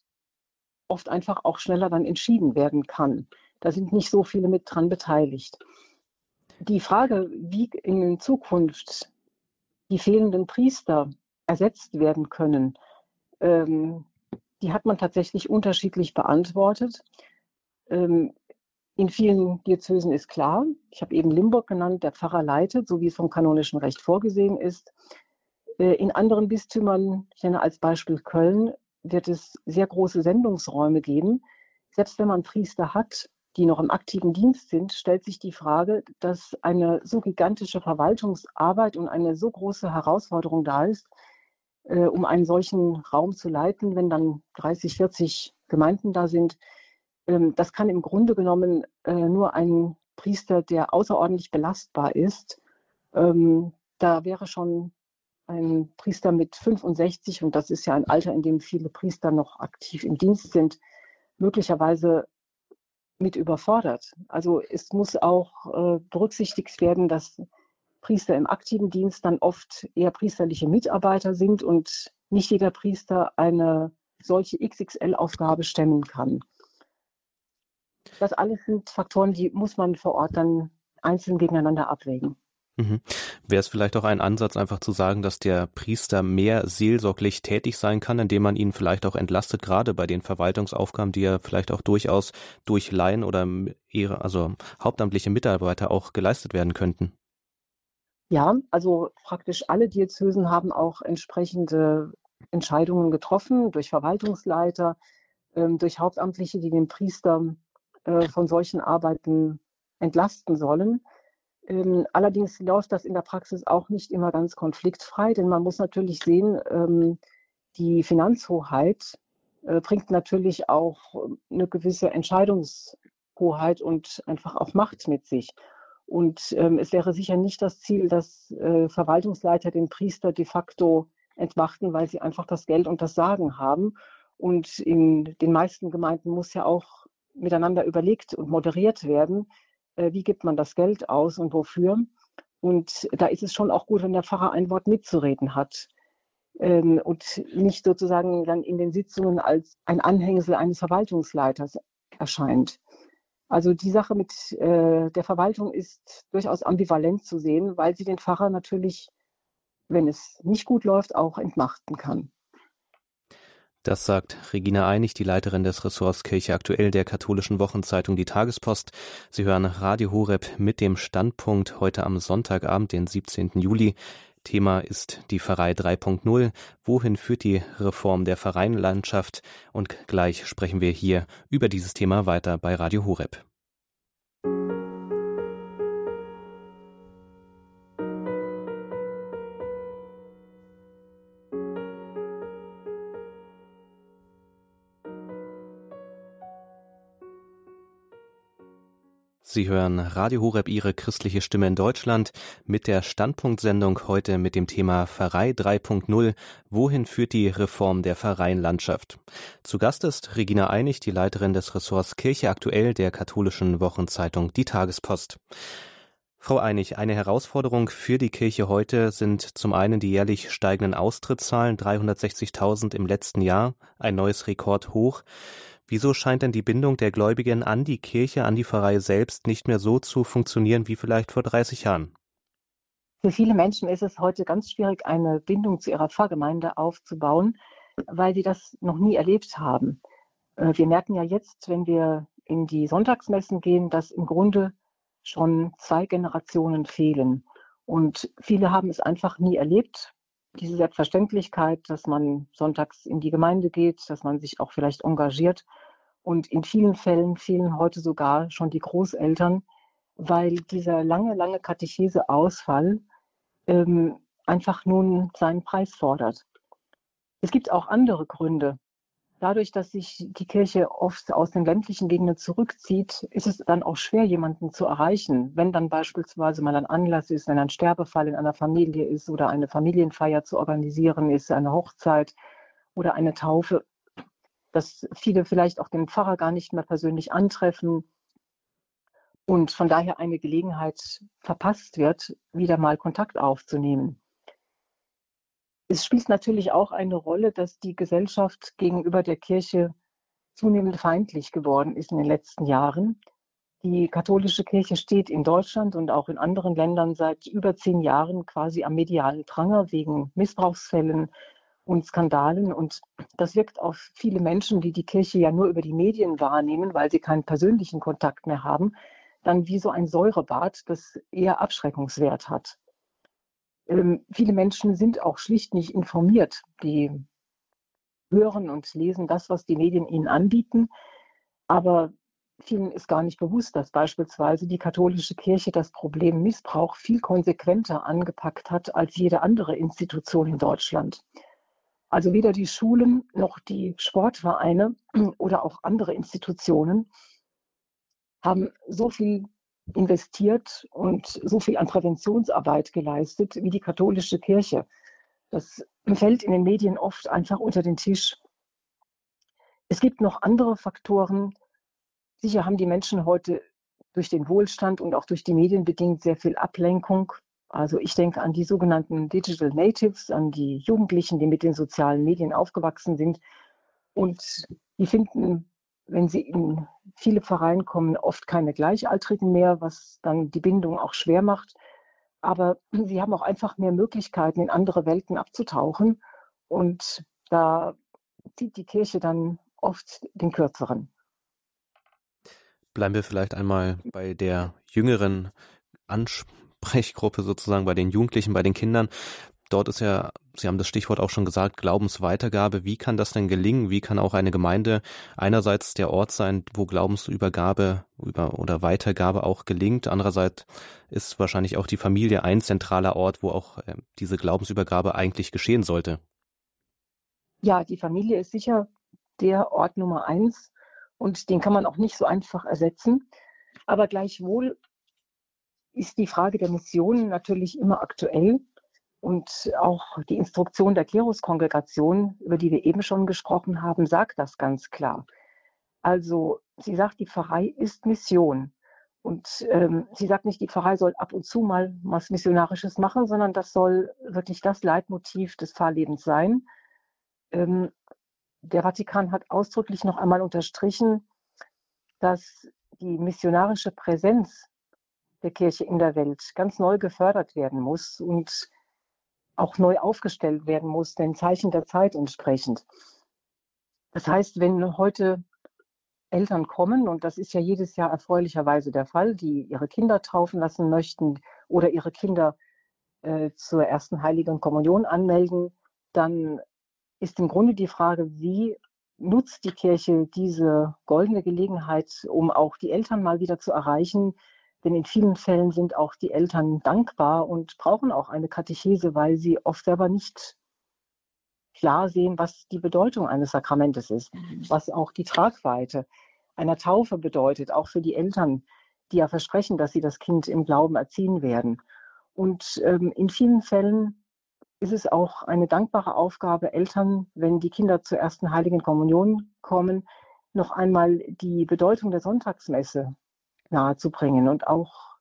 oft einfach auch schneller dann entschieden werden kann. Da sind nicht so viele mit dran beteiligt. Die Frage, wie in Zukunft die fehlenden Priester ersetzt werden können, ähm, die hat man tatsächlich unterschiedlich beantwortet. Ähm, in vielen Diözesen ist klar, ich habe eben Limburg genannt, der Pfarrer leitet, so wie es vom kanonischen Recht vorgesehen ist. Äh, in anderen Bistümern, ich nenne als Beispiel Köln, wird es sehr große Sendungsräume geben. Selbst wenn man Priester hat, die noch im aktiven Dienst sind, stellt sich die Frage, dass eine so gigantische Verwaltungsarbeit und eine so große Herausforderung da ist, äh, um einen solchen Raum zu leiten, wenn dann 30, 40 Gemeinden da sind. Ähm, das kann im Grunde genommen äh, nur ein Priester, der außerordentlich belastbar ist. Ähm, da wäre schon ein Priester mit 65, und das ist ja ein Alter, in dem viele Priester noch aktiv im Dienst sind, möglicherweise mit überfordert. Also es muss auch äh, berücksichtigt werden, dass Priester im aktiven Dienst dann oft eher priesterliche Mitarbeiter sind und nicht jeder Priester eine solche XXL-Aufgabe stemmen kann. Das alles sind Faktoren, die muss man vor Ort dann einzeln gegeneinander abwägen. Mhm. Wäre es vielleicht auch ein Ansatz, einfach zu sagen, dass der Priester mehr seelsorglich tätig sein kann, indem man ihn vielleicht auch entlastet, gerade bei den Verwaltungsaufgaben, die ja vielleicht auch durchaus durch Laien oder ihre, also hauptamtliche Mitarbeiter auch geleistet werden könnten? Ja, also praktisch alle Diözesen haben auch entsprechende Entscheidungen getroffen durch Verwaltungsleiter, ähm, durch Hauptamtliche, die den Priester äh, von solchen Arbeiten entlasten sollen. Ähm, allerdings läuft das in der Praxis auch nicht immer ganz konfliktfrei, denn man muss natürlich sehen, ähm, die Finanzhoheit äh, bringt natürlich auch eine gewisse Entscheidungshoheit und einfach auch Macht mit sich. Und ähm, es wäre sicher nicht das Ziel, dass äh, Verwaltungsleiter den Priester de facto entmachten, weil sie einfach das Geld und das Sagen haben. Und in den meisten Gemeinden muss ja auch miteinander überlegt und moderiert werden, äh, wie gibt man das Geld aus und wofür. Und da ist es schon auch gut, wenn der Pfarrer ein Wort mitzureden hat ähm, und nicht sozusagen dann in den Sitzungen als ein Anhängsel eines Verwaltungsleiters erscheint. Also die Sache mit äh, der Verwaltung ist durchaus ambivalent zu sehen, weil sie den Pfarrer natürlich, wenn es nicht gut läuft, auch entmachten kann. Das sagt Regina Einig, die Leiterin des Ressorts Kirche aktuell der katholischen Wochenzeitung Die Tagespost. Sie hören Radio Horeb mit dem Standpunkt heute am Sonntagabend, den 17. Juli. Thema ist die Pfarrei 3.0. Wohin führt die Reform der Pfarreienlandschaft? Und gleich sprechen wir hier über dieses Thema weiter bei Radio Horeb. Sie hören Radio Horeb Ihre christliche Stimme in Deutschland mit der Standpunktsendung heute mit dem Thema Pfarrei 3.0. Wohin führt die Reform der Pfarreienlandschaft? Zu Gast ist Regina Einig, die Leiterin des Ressorts Kirche aktuell der katholischen Wochenzeitung Die Tagespost. Frau Einig, eine Herausforderung für die Kirche heute sind zum einen die jährlich steigenden Austrittszahlen, 360.000 im letzten Jahr, ein neues Rekordhoch. Wieso scheint denn die Bindung der Gläubigen an die Kirche, an die Pfarrei selbst nicht mehr so zu funktionieren wie vielleicht vor 30 Jahren? Für viele Menschen ist es heute ganz schwierig, eine Bindung zu ihrer Pfarrgemeinde aufzubauen, weil sie das noch nie erlebt haben. Äh, wir merken ja jetzt, wenn wir in die Sonntagsmessen gehen, dass im Grunde schon zwei Generationen fehlen. Und viele haben es einfach nie erlebt, diese Selbstverständlichkeit, dass man sonntags in die Gemeinde geht, dass man sich auch vielleicht engagiert. Und in vielen Fällen fehlen heute sogar schon die Großeltern, weil dieser lange, lange Katecheseausfall ähm, einfach nun seinen Preis fordert. Es gibt auch andere Gründe, dadurch, dass sich die Kirche oft aus den ländlichen Gegenden zurückzieht, ist es dann auch schwer, jemanden zu erreichen. Wenn dann beispielsweise mal ein Anlass ist, wenn ein Sterbefall in einer Familie ist oder eine Familienfeier zu organisieren ist, eine Hochzeit oder eine Taufe, dass viele vielleicht auch den Pfarrer gar nicht mehr persönlich antreffen und von daher eine Gelegenheit verpasst wird, wieder mal Kontakt aufzunehmen. Es spielt natürlich auch eine Rolle, dass die Gesellschaft gegenüber der Kirche zunehmend feindlich geworden ist in den letzten Jahren. Die katholische Kirche steht in Deutschland und auch in anderen Ländern seit über zehn Jahren quasi am medialen Pranger wegen Missbrauchsfällen und Skandalen. Und das wirkt auf viele Menschen, die die Kirche ja nur über die Medien wahrnehmen, weil sie keinen persönlichen Kontakt mehr haben, dann wie so ein Säurebad, das eher Abschreckungswert hat. Ähm, viele Menschen sind auch schlicht nicht informiert. Die hören und lesen das, was die Medien ihnen anbieten. Aber vielen ist gar nicht bewusst, dass beispielsweise die katholische Kirche das Problem Missbrauch viel konsequenter angepackt hat als jede andere Institution in Deutschland. Also weder die Schulen noch die Sportvereine oder auch andere Institutionen haben so viel investiert und so viel an Präventionsarbeit geleistet wie die katholische Kirche. Das fällt in den Medien oft einfach unter den Tisch. Es gibt noch andere Faktoren. Sicher haben die Menschen heute durch den Wohlstand und auch durch die Medien bedingt sehr viel Ablenkung. Also ich denke an die sogenannten Digital Natives, an die Jugendlichen, die mit den sozialen Medien aufgewachsen sind. Und die finden wenn sie in viele Vereine kommen, oft keine Gleichaltrigen mehr, was dann die Bindung auch schwer macht. Aber sie haben auch einfach mehr Möglichkeiten, in andere Welten abzutauchen. Und da zieht die Kirche dann oft den kürzeren. Bleiben wir vielleicht einmal bei der jüngeren Ansprechgruppe sozusagen, bei den Jugendlichen, bei den Kindern. Dort ist ja, Sie haben das Stichwort auch schon gesagt, Glaubensweitergabe. Wie kann das denn gelingen? Wie kann auch eine Gemeinde einerseits der Ort sein, wo Glaubensübergabe über, oder Weitergabe auch gelingt? Andererseits ist wahrscheinlich auch die Familie ein zentraler Ort, wo auch äh, diese Glaubensübergabe eigentlich geschehen sollte. Ja, die Familie ist sicher der Ort Nummer eins und den kann man auch nicht so einfach ersetzen. Aber gleichwohl ist die Frage der Mission natürlich immer aktuell. Und auch die Instruktion der Kleruskongregation, über die wir eben schon gesprochen haben, sagt das ganz klar. Also sie sagt, die Pfarrei ist Mission. Und ähm, sie sagt nicht, die Pfarrei soll ab und zu mal was Missionarisches machen, sondern das soll wirklich das Leitmotiv des Pfarrlebens sein. Ähm, der Vatikan hat ausdrücklich noch einmal unterstrichen, dass die missionarische Präsenz der Kirche in der Welt ganz neu gefördert werden muss und auch neu aufgestellt werden muss, den Zeichen der Zeit entsprechend. Das heißt, wenn heute Eltern kommen, und das ist ja jedes Jahr erfreulicherweise der Fall, die ihre Kinder taufen lassen möchten oder ihre Kinder äh, zur ersten heiligen Kommunion anmelden, dann ist im Grunde die Frage, wie nutzt die Kirche diese goldene Gelegenheit, um auch die Eltern mal wieder zu erreichen? Denn in vielen Fällen sind auch die Eltern dankbar und brauchen auch eine Katechese, weil sie oft selber nicht klar sehen, was die Bedeutung eines Sakramentes ist, was auch die Tragweite einer Taufe bedeutet, auch für die Eltern, die ja versprechen, dass sie das Kind im Glauben erziehen werden. Und ähm, in vielen Fällen ist es auch eine dankbare Aufgabe, Eltern, wenn die Kinder zur ersten heiligen Kommunion kommen, noch einmal die Bedeutung der Sonntagsmesse nahezubringen und auch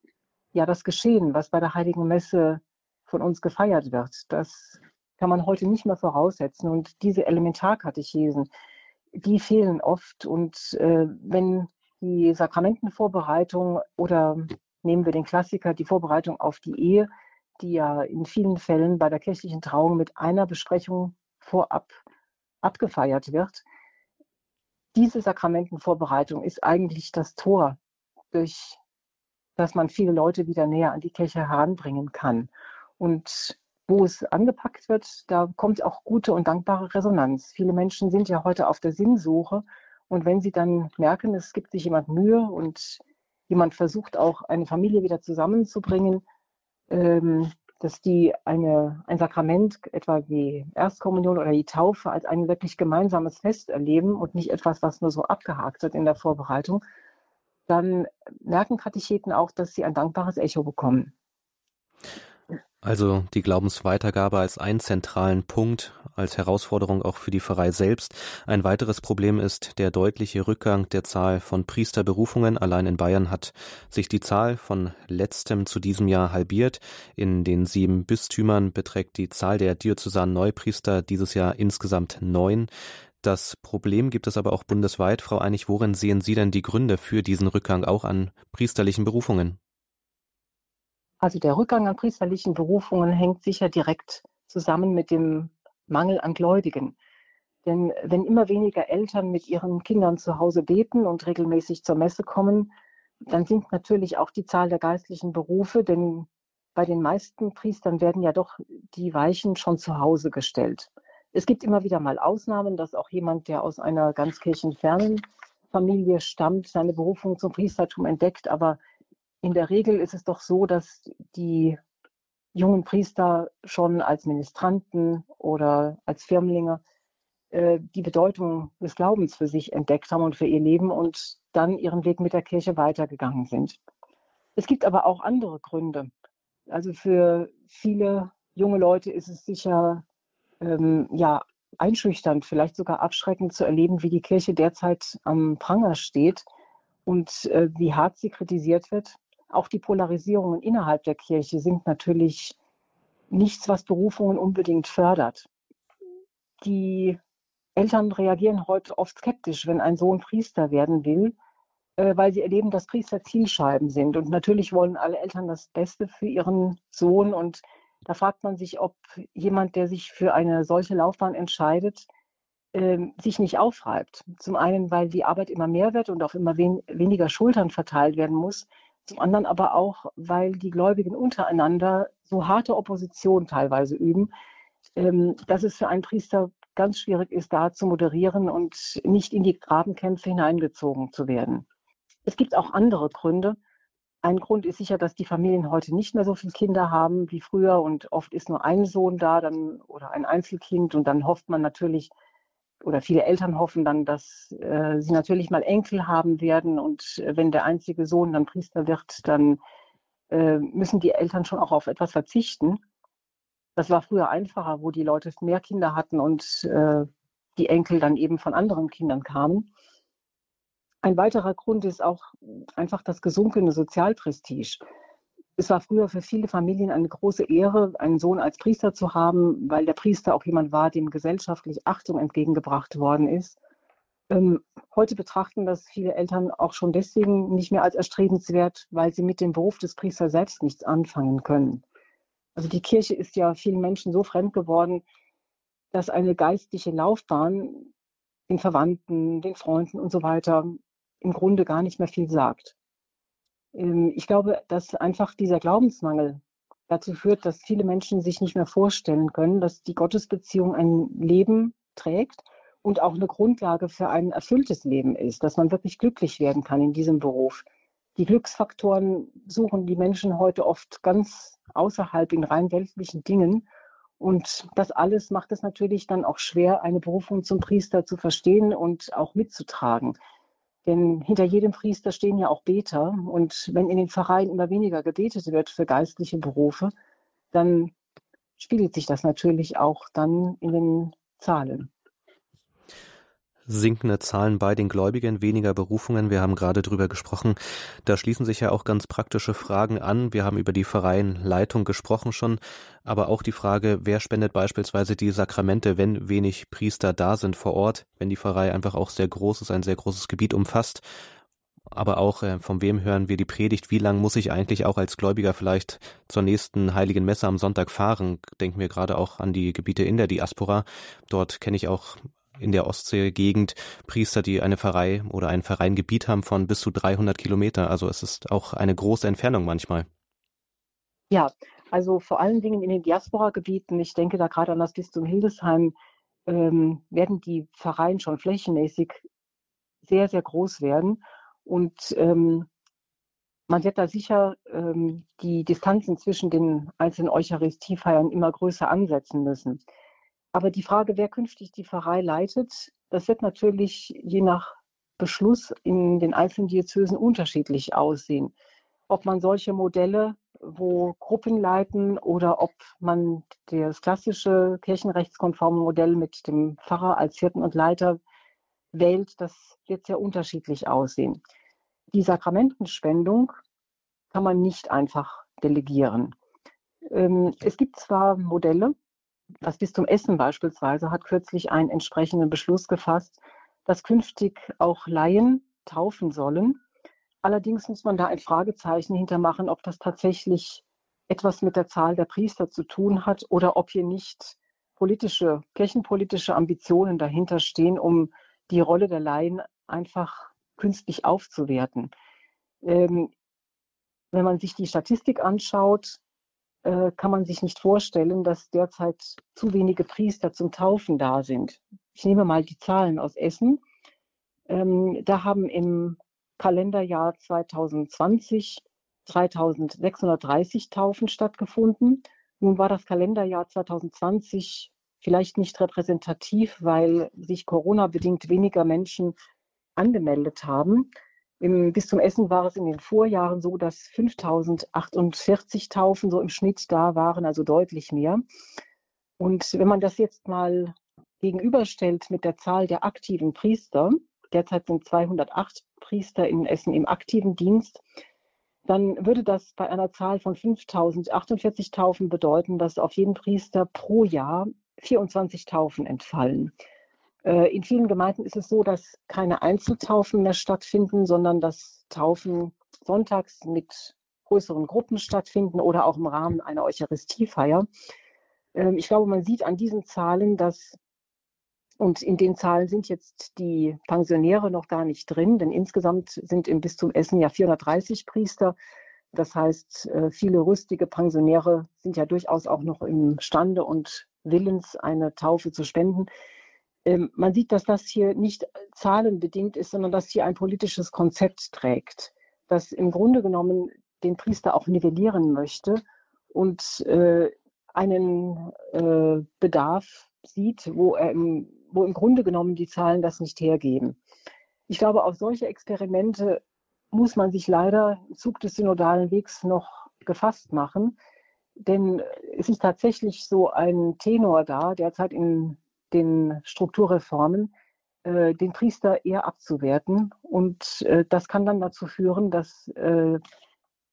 ja das Geschehen, was bei der heiligen Messe von uns gefeiert wird. Das kann man heute nicht mehr voraussetzen. Und diese Elementarkatechesen, die fehlen oft. Und äh, wenn die Sakramentenvorbereitung oder nehmen wir den Klassiker, die Vorbereitung auf die Ehe, die ja in vielen Fällen bei der kirchlichen Trauung mit einer Besprechung vorab abgefeiert wird. Diese Sakramentenvorbereitung ist eigentlich das Tor, durch das man viele Leute wieder näher an die Kirche heranbringen kann. Und wo es angepackt wird, da kommt auch gute und dankbare Resonanz. Viele Menschen sind ja heute auf der Sinnsuche und wenn sie dann merken, es gibt sich jemand Mühe und jemand versucht auch eine Familie wieder zusammenzubringen, ähm, dass die eine, ein Sakrament, etwa die Erstkommunion oder die Taufe, als ein wirklich gemeinsames Fest erleben und nicht etwas, was nur so abgehakt wird in der Vorbereitung, dann merken Katecheten auch, dass sie ein dankbares Echo bekommen. Also die Glaubensweitergabe als einen zentralen Punkt, als Herausforderung auch für die Pfarrei selbst. Ein weiteres Problem ist der deutliche Rückgang der Zahl von Priesterberufungen. Allein in Bayern hat sich die Zahl von letztem zu diesem Jahr halbiert. In den sieben Bistümern beträgt die Zahl der diözesanen Neupriester dieses Jahr insgesamt neun. Das Problem gibt es aber auch bundesweit. Frau Einig, worin sehen Sie denn die Gründe für diesen Rückgang auch an priesterlichen Berufungen? Also der Rückgang an priesterlichen Berufungen hängt sicher direkt zusammen mit dem Mangel an Gläubigen. Denn wenn immer weniger Eltern mit ihren Kindern zu Hause beten und regelmäßig zur Messe kommen, dann sinkt natürlich auch die Zahl der geistlichen Berufe, denn bei den meisten Priestern werden ja doch die Weichen schon zu Hause gestellt. Es gibt immer wieder mal Ausnahmen, dass auch jemand, der aus einer ganz kirchenfernen Familie stammt, seine Berufung zum Priestertum entdeckt, aber in der Regel ist es doch so, dass die jungen Priester schon als Ministranten oder als Firmlinge äh, die Bedeutung des Glaubens für sich entdeckt haben und für ihr Leben und dann ihren Weg mit der Kirche weitergegangen sind. Es gibt aber auch andere Gründe. Also für viele junge Leute ist es sicher ähm, ja, einschüchternd, vielleicht sogar abschreckend zu erleben, wie die Kirche derzeit am Pranger steht und äh, wie hart sie kritisiert wird auch die Polarisierungen innerhalb der Kirche sind natürlich nichts, was Berufungen unbedingt fördert. Die Eltern reagieren heute oft skeptisch, wenn ein Sohn Priester werden will, äh, weil sie erleben, dass Priester Zielscheiben sind. Und natürlich wollen alle Eltern das Beste für ihren Sohn. Und da fragt man sich, ob jemand, der sich für eine solche Laufbahn entscheidet, ähm, sich nicht aufreibt. Zum einen, weil die Arbeit immer mehr wird und auf immer wen weniger Schultern verteilt werden muss zum anderen aber auch, weil die Gläubigen untereinander so harte Opposition teilweise üben, ähm, dass es für einen Priester ganz schwierig ist, da zu moderieren und nicht in die Grabenkämpfe hineingezogen zu werden. Es gibt auch andere Gründe. Ein Grund ist sicher, dass die Familien heute nicht mehr so viele Kinder haben wie früher und oft ist nur ein Sohn da dann, oder ein Einzelkind und dann hofft man natürlich, oder viele Eltern hoffen dann, dass äh, sie natürlich mal Enkel haben werden und äh, wenn der einzige Sohn dann Priester wird, dann äh, müssen die Eltern schon auch auf etwas verzichten. Das war früher einfacher, wo die Leute mehr Kinder hatten und äh, die Enkel dann eben von anderen Kindern kamen. Ein weiterer Grund ist auch einfach das gesunkene Sozialprestige. Es war früher für viele Familien eine große Ehre, einen Sohn als Priester zu haben, weil der Priester auch jemand war, dem gesellschaftlich Achtung entgegengebracht worden ist. Ähm, heute betrachten das viele Eltern auch schon deswegen nicht mehr als erstrebenswert, weil sie mit dem Beruf des Priesters selbst nichts anfangen können. Also die Kirche ist ja vielen Menschen so fremd geworden, dass eine geistliche Laufbahn den Verwandten, den Freunden und so weiter im Grunde gar nicht mehr viel sagt. Ähm, ich glaube, dass einfach dieser Glaubensmangel dazu führt, dass viele Menschen sich nicht mehr vorstellen können, dass die Gottesbeziehung ein Leben trägt und auch eine Grundlage für ein erfülltes Leben ist, dass man wirklich glücklich werden kann in diesem Beruf. Die Glücksfaktoren suchen die Menschen heute oft ganz außerhalb in rein weltlichen Dingen. Und das alles macht es natürlich dann auch schwer, eine Berufung zum Priester zu verstehen und auch mitzutragen. Denn hinter jedem Priester stehen ja auch Beter. Und wenn in den Pfarreien immer weniger gebetet wird für geistliche Berufe, dann spiegelt sich das natürlich auch dann in den Zahlen sinkende Zahlen bei den Gläubigen, weniger Berufungen. Wir haben gerade drüber gesprochen. Da schließen sich ja auch ganz praktische Fragen an. Wir haben über die Vereinsleitung gesprochen schon, aber auch die Frage, wer spendet beispielsweise die Sakramente, wenn wenig Priester da sind vor Ort, wenn die Pfarrei einfach auch sehr groß ist, ein sehr großes Gebiet umfasst. Aber auch äh, von wem hören wir die Predigt? Wie lang muss ich eigentlich auch als Gläubiger vielleicht zur nächsten heiligen Messe am Sonntag fahren? Denken wir gerade auch an die Gebiete in der Diaspora. Dort kenne ich auch in der Ostseegegend Priester, die eine Pfarrei oder ein Vereingebiet haben von bis zu 300 Kilometer. Also es ist auch eine große Entfernung manchmal. Ja, also vor allen Dingen in den Diaspora-Gebieten, ich denke da gerade an das Bistum Hildesheim, ähm, werden die Pfarreien schon flächenmäßig sehr, sehr groß werden. Und ähm, man wird da sicher ähm, die Distanzen zwischen den einzelnen Eucharistiefeiern immer größer ansetzen müssen. Aber die Frage, wer künftig die Pfarrei leitet, das wird natürlich je nach Beschluss in den einzelnen Diözesen unterschiedlich aussehen. Ob man solche Modelle, wo Gruppen leiten oder ob man das klassische kirchenrechtskonforme Modell mit dem Pfarrer als Hirten und Leiter wählt, das wird sehr unterschiedlich aussehen. Die Sakramentenspendung kann man nicht einfach delegieren. Ähm, es gibt zwar Modelle, das Bistum Essen beispielsweise hat kürzlich einen entsprechenden Beschluss gefasst, dass künftig auch Laien taufen sollen. Allerdings muss man da ein Fragezeichen hintermachen, ob das tatsächlich etwas mit der Zahl der Priester zu tun hat oder ob hier nicht politische, kirchenpolitische Ambitionen dahinter stehen, um die Rolle der Laien einfach künstlich aufzuwerten. Ähm, wenn man sich die Statistik anschaut, äh, kann man sich nicht vorstellen, dass derzeit zu wenige Priester zum Taufen da sind. Ich nehme mal die Zahlen aus Essen. Ähm, da haben im Kalenderjahr 2020 3630 Taufen stattgefunden. Nun war das Kalenderjahr 2020 vielleicht nicht repräsentativ, weil sich Corona-bedingt weniger Menschen angemeldet haben. Im Bistum Essen war es in den Vorjahren so, dass 5048 Taufen so im Schnitt da waren, also deutlich mehr. Und wenn man das jetzt mal gegenüberstellt mit der Zahl der aktiven Priester, derzeit sind 208 Priester in Essen im aktiven Dienst, dann würde das bei einer Zahl von 5048 Taufen bedeuten, dass auf jeden Priester pro Jahr 24 Taufen entfallen. Äh, in vielen Gemeinden ist es so, dass keine Einzeltaufen mehr stattfinden, sondern dass Taufen sonntags mit größeren Gruppen stattfinden oder auch im Rahmen einer Eucharistiefeier. Ähm, ich glaube, man sieht an diesen Zahlen, dass, und in den Zahlen sind jetzt die Pensionäre noch gar nicht drin, denn insgesamt sind im Bistum Essen ja 430 Priester. Das heißt, äh, viele rüstige Pensionäre sind ja durchaus auch noch imstande und willens, eine Taufe zu spenden. Ähm, man sieht, dass das hier nicht zahlenbedingt ist, sondern dass hier ein politisches Konzept trägt, das im Grunde genommen den Priester auch nivellieren möchte und äh, einen äh, Bedarf sieht, wo er im wo im Grunde genommen die Zahlen das nicht hergeben. Ich glaube, auf solche Experimente muss man sich leider im Zug des synodalen Wegs noch gefasst machen. Denn es ist tatsächlich so ein Tenor da, derzeit in den Strukturreformen, äh, den Priester eher abzuwerten. Und äh, das kann dann dazu führen, dass äh,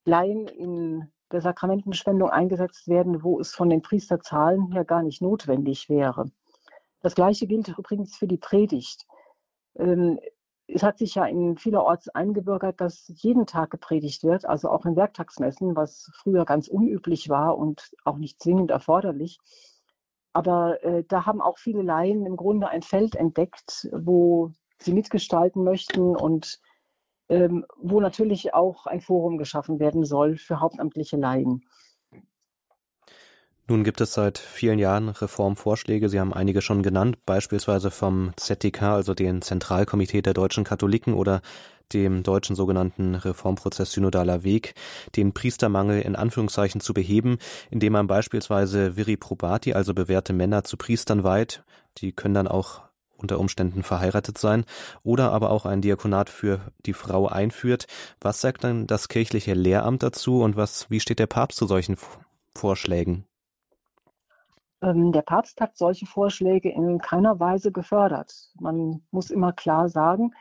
Laien in der Sakramentenspendung eingesetzt werden, wo es von den Priesterzahlen her gar nicht notwendig wäre. Das Gleiche gilt übrigens für die Predigt. Ähm, es hat sich ja in vielerorts eingebürgert, dass jeden Tag gepredigt wird, also auch in Werktagsmessen, was früher ganz unüblich war und auch nicht zwingend erforderlich. Aber äh, da haben auch viele Laien im Grunde ein Feld entdeckt, wo sie mitgestalten möchten und ähm, wo natürlich auch ein Forum geschaffen werden soll für hauptamtliche Laien. Nun gibt es seit vielen Jahren Reformvorschläge. Sie haben einige schon genannt, beispielsweise vom ZDK, also dem Zentralkomitee der deutschen Katholiken oder dem deutschen sogenannten Reformprozess Synodaler Weg, den Priestermangel in Anführungszeichen zu beheben, indem man beispielsweise Viri Probati, also bewährte Männer, zu Priestern weiht. Die können dann auch unter Umständen verheiratet sein oder aber auch ein Diakonat für die Frau einführt. Was sagt dann das kirchliche Lehramt dazu und was, wie steht der Papst zu solchen Vorschlägen? Ähm, der Papst hat solche Vorschläge in keiner Weise gefördert. Man muss immer klar sagen,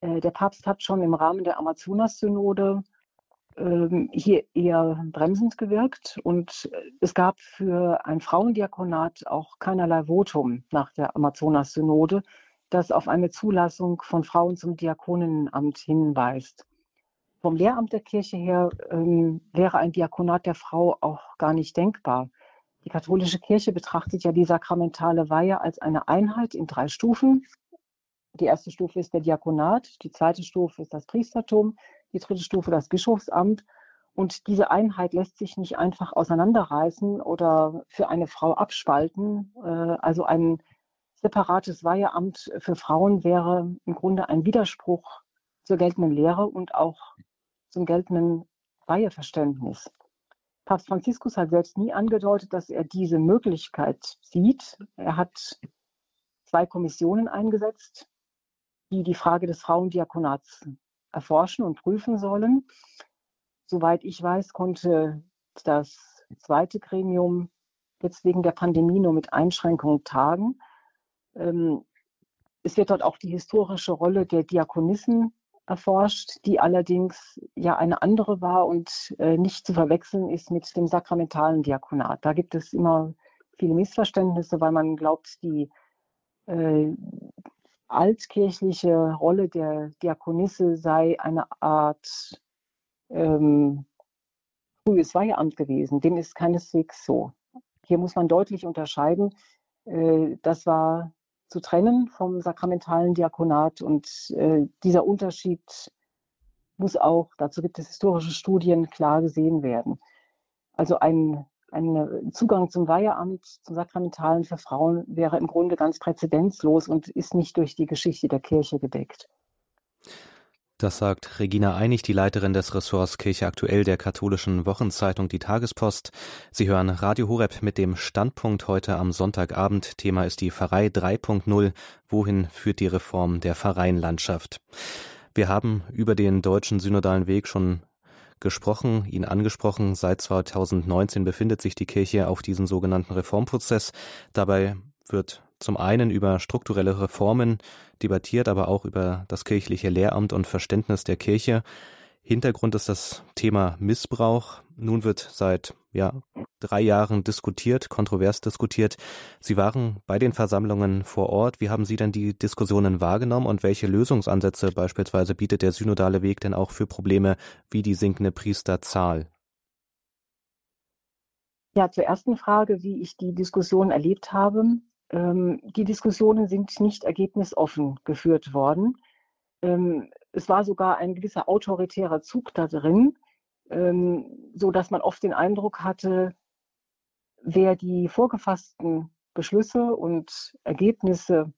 äh, der Papst hat schon im Rahmen der Amazonas-Synode ähm, hier eher bremsend gewirkt und es gab für ein Frauendiakonat auch keinerlei Votum nach der Amazonas-Synode, das auf eine Zulassung von Frauen zum Diakoninnenamt hinweist. Vom Lehramt der Kirche her ähm, wäre ein Diakonat der Frau auch gar nicht denkbar. Die katholische Kirche betrachtet ja die sakramentale Weihe als eine Einheit in drei Stufen. Die erste Stufe ist der Diakonat, die zweite Stufe ist das Priestertum, die dritte Stufe das Bischofsamt. Und diese Einheit lässt sich nicht einfach auseinanderreißen oder für eine Frau abspalten. Äh, also ein separates Weiheamt für Frauen wäre im Grunde ein Widerspruch zur geltenden Lehre und auch zum geltenden Weiheverständnis. Papst Franziskus hat selbst nie angedeutet, dass er diese Möglichkeit sieht. Er hat zwei Kommissionen eingesetzt, die die Frage des Frauendiakonats erforschen und prüfen sollen. Soweit ich weiß, konnte das zweite Gremium jetzt wegen der Pandemie nur mit Einschränkungen tagen. Ähm, es wird dort auch die historische Rolle der Diakonissen erforscht, die allerdings ja eine andere war und äh, nicht zu verwechseln ist mit dem sakramentalen Diakonat. Da gibt es immer viele Missverständnisse, weil man glaubt, die äh, altkirchliche Rolle der Diakonisse sei eine Art ähm, frühes Weiheamt gewesen. Dem ist keineswegs so. Hier muss man deutlich unterscheiden. Äh, das war zu trennen vom sakramentalen Diakonat. Und äh, dieser Unterschied muss auch, dazu gibt es historische Studien, klar gesehen werden. Also ein, ein Zugang zum Weiheamt, zum Sakramentalen für Frauen wäre im Grunde ganz präzedenzlos und ist nicht durch die Geschichte der Kirche gedeckt. Das sagt Regina Einig, die Leiterin des Ressorts Kirche aktuell der katholischen Wochenzeitung Die Tagespost. Sie hören Radio Horeb mit dem Standpunkt heute am Sonntagabend. Thema ist die Pfarrei 3.0. Wohin führt die Reform der Pfarreienlandschaft? Wir haben über den deutschen synodalen Weg schon gesprochen, ihn angesprochen. Seit 2019 befindet sich die Kirche auf diesem sogenannten Reformprozess. Dabei wird zum einen über strukturelle Reformen debattiert, aber auch über das kirchliche Lehramt und Verständnis der Kirche. Hintergrund ist das Thema Missbrauch. Nun wird seit ja, drei Jahren diskutiert, kontrovers diskutiert. Sie waren bei den Versammlungen vor Ort. Wie haben Sie denn die Diskussionen wahrgenommen und welche Lösungsansätze beispielsweise bietet der synodale Weg denn auch für Probleme wie die sinkende Priesterzahl? Ja, zur ersten Frage, wie ich die Diskussion erlebt habe. Ähm, die Diskussionen sind nicht ergebnisoffen geführt worden. Ähm, es war sogar ein gewisser autoritärer Zug da drin, ähm, so dass man oft den Eindruck hatte, wer die vorgefassten Beschlüsse und Ergebnisse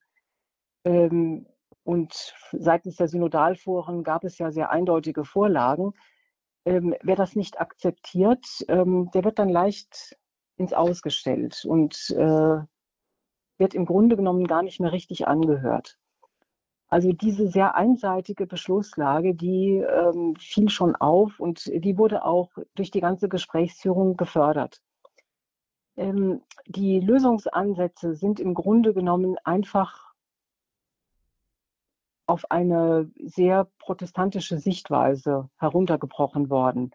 und seitens der Synodalforen gab es ja sehr eindeutige Vorlagen. Wer das nicht akzeptiert, der wird dann leicht ins Ausgestellt. Und äh, wird im Grunde genommen gar nicht mehr richtig angehört. Also diese sehr einseitige Beschlusslage, die ähm, fiel schon auf und die wurde auch durch die ganze Gesprächsführung gefördert. Ähm, die Lösungsansätze sind im Grunde genommen einfach auf eine sehr protestantische Sichtweise heruntergebrochen worden.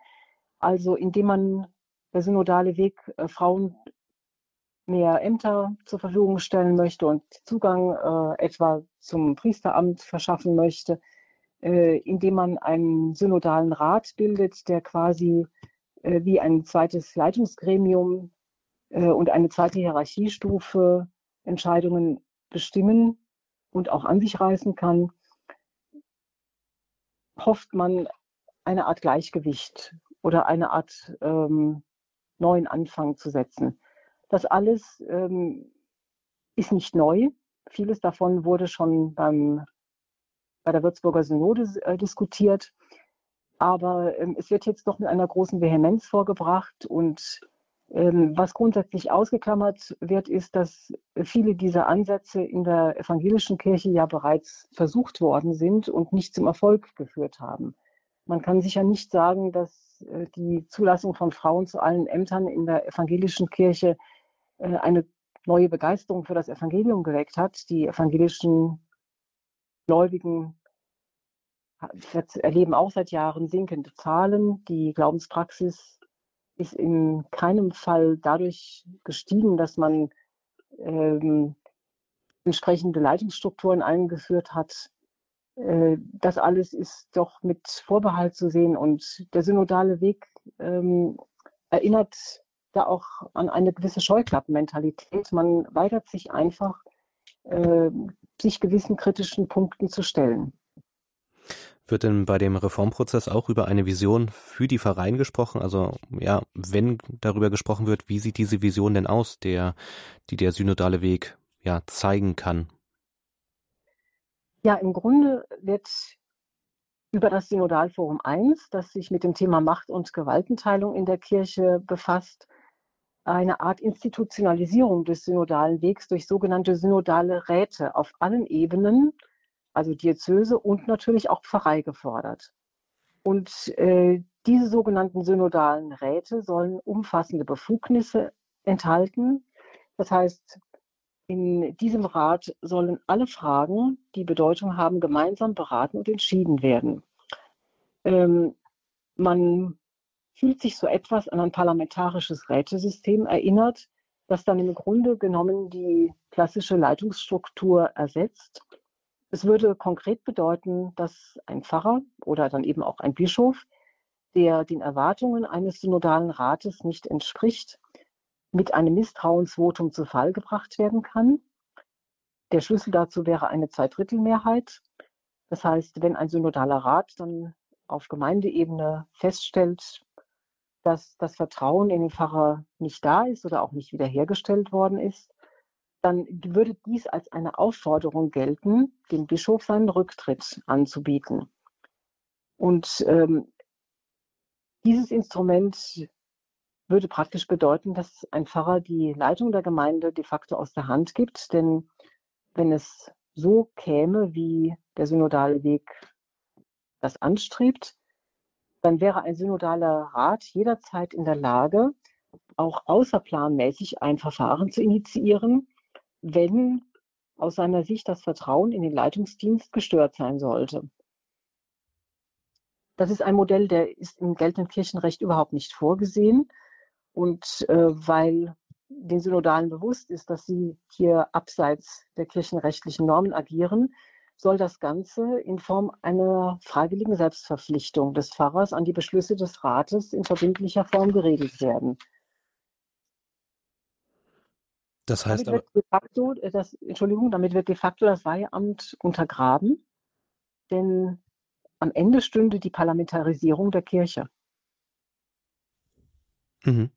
Also indem man der synodale Weg äh, Frauen mehr Ämter zur Verfügung stellen möchte und Zugang äh, etwa zum Priesteramt verschaffen möchte, äh, indem man einen synodalen Rat bildet, der quasi äh, wie ein zweites Leitungsgremium äh, und eine zweite Hierarchiestufe Entscheidungen bestimmen und auch an sich reißen kann, hofft man eine Art Gleichgewicht oder eine Art ähm, neuen Anfang zu setzen. Das alles ähm, ist nicht neu. Vieles davon wurde schon beim, bei der Würzburger Synode äh, diskutiert. Aber ähm, es wird jetzt doch mit einer großen Vehemenz vorgebracht. Und ähm, was grundsätzlich ausgeklammert wird, ist, dass viele dieser Ansätze in der evangelischen Kirche ja bereits versucht worden sind und nicht zum Erfolg geführt haben. Man kann sicher nicht sagen, dass äh, die Zulassung von Frauen zu allen Ämtern in der evangelischen Kirche eine neue Begeisterung für das Evangelium geweckt hat. Die evangelischen Gläubigen erleben auch seit Jahren sinkende Zahlen. Die Glaubenspraxis ist in keinem Fall dadurch gestiegen, dass man ähm, entsprechende Leitungsstrukturen eingeführt hat. Äh, das alles ist doch mit Vorbehalt zu sehen und der synodale Weg ähm, erinnert da auch an eine gewisse Scheuklappenmentalität. Man weigert sich einfach, äh, sich gewissen kritischen Punkten zu stellen. Wird denn bei dem Reformprozess auch über eine Vision für die Pfarreien gesprochen? Also ja, wenn darüber gesprochen wird, wie sieht diese Vision denn aus, der, die der synodale Weg ja zeigen kann? Ja, im Grunde wird über das Synodalforum I, das sich mit dem Thema Macht und Gewaltenteilung in der Kirche befasst, eine Art Institutionalisierung des synodalen Wegs durch sogenannte synodale Räte auf allen Ebenen, also Diözese und natürlich auch Pfarrei gefordert. Und äh, diese sogenannten synodalen Räte sollen umfassende Befugnisse enthalten. Das heißt, in diesem Rat sollen alle Fragen, die Bedeutung haben, gemeinsam beraten und entschieden werden. Ähm, man fühlt sich so etwas an ein parlamentarisches Rätesystem erinnert, das dann im Grunde genommen die klassische Leitungsstruktur ersetzt. Es würde konkret bedeuten, dass ein Pfarrer oder dann eben auch ein Bischof, der den Erwartungen eines synodalen Rates nicht entspricht, mit einem Misstrauensvotum zu Fall gebracht werden kann. Der Schlüssel dazu wäre eine Zweidrittelmehrheit. Das heißt, wenn ein synodaler Rat dann auf Gemeindeebene feststellt, dass das Vertrauen in den Pfarrer nicht da ist oder auch nicht wiederhergestellt worden ist, dann würde dies als eine Aufforderung gelten, dem Bischof seinen Rücktritt anzubieten. Und ähm, dieses Instrument würde praktisch bedeuten, dass ein Pfarrer die Leitung der Gemeinde de facto aus der Hand gibt. Denn wenn es so käme, wie der synodale Weg das anstrebt, dann wäre ein synodaler Rat jederzeit in der Lage, auch außerplanmäßig ein Verfahren zu initiieren, wenn aus seiner Sicht das Vertrauen in den Leitungsdienst gestört sein sollte. Das ist ein Modell, der ist im geltenden Kirchenrecht überhaupt nicht vorgesehen. Und äh, weil den Synodalen bewusst ist, dass sie hier abseits der kirchenrechtlichen Normen agieren, soll das Ganze in Form einer freiwilligen Selbstverpflichtung des Pfarrers an die Beschlüsse des Rates in verbindlicher Form geregelt werden. Das heißt damit aber. Facto, äh, das, Entschuldigung, damit wird de facto das Weiheamt untergraben, denn am Ende stünde die Parlamentarisierung der Kirche. Mhm.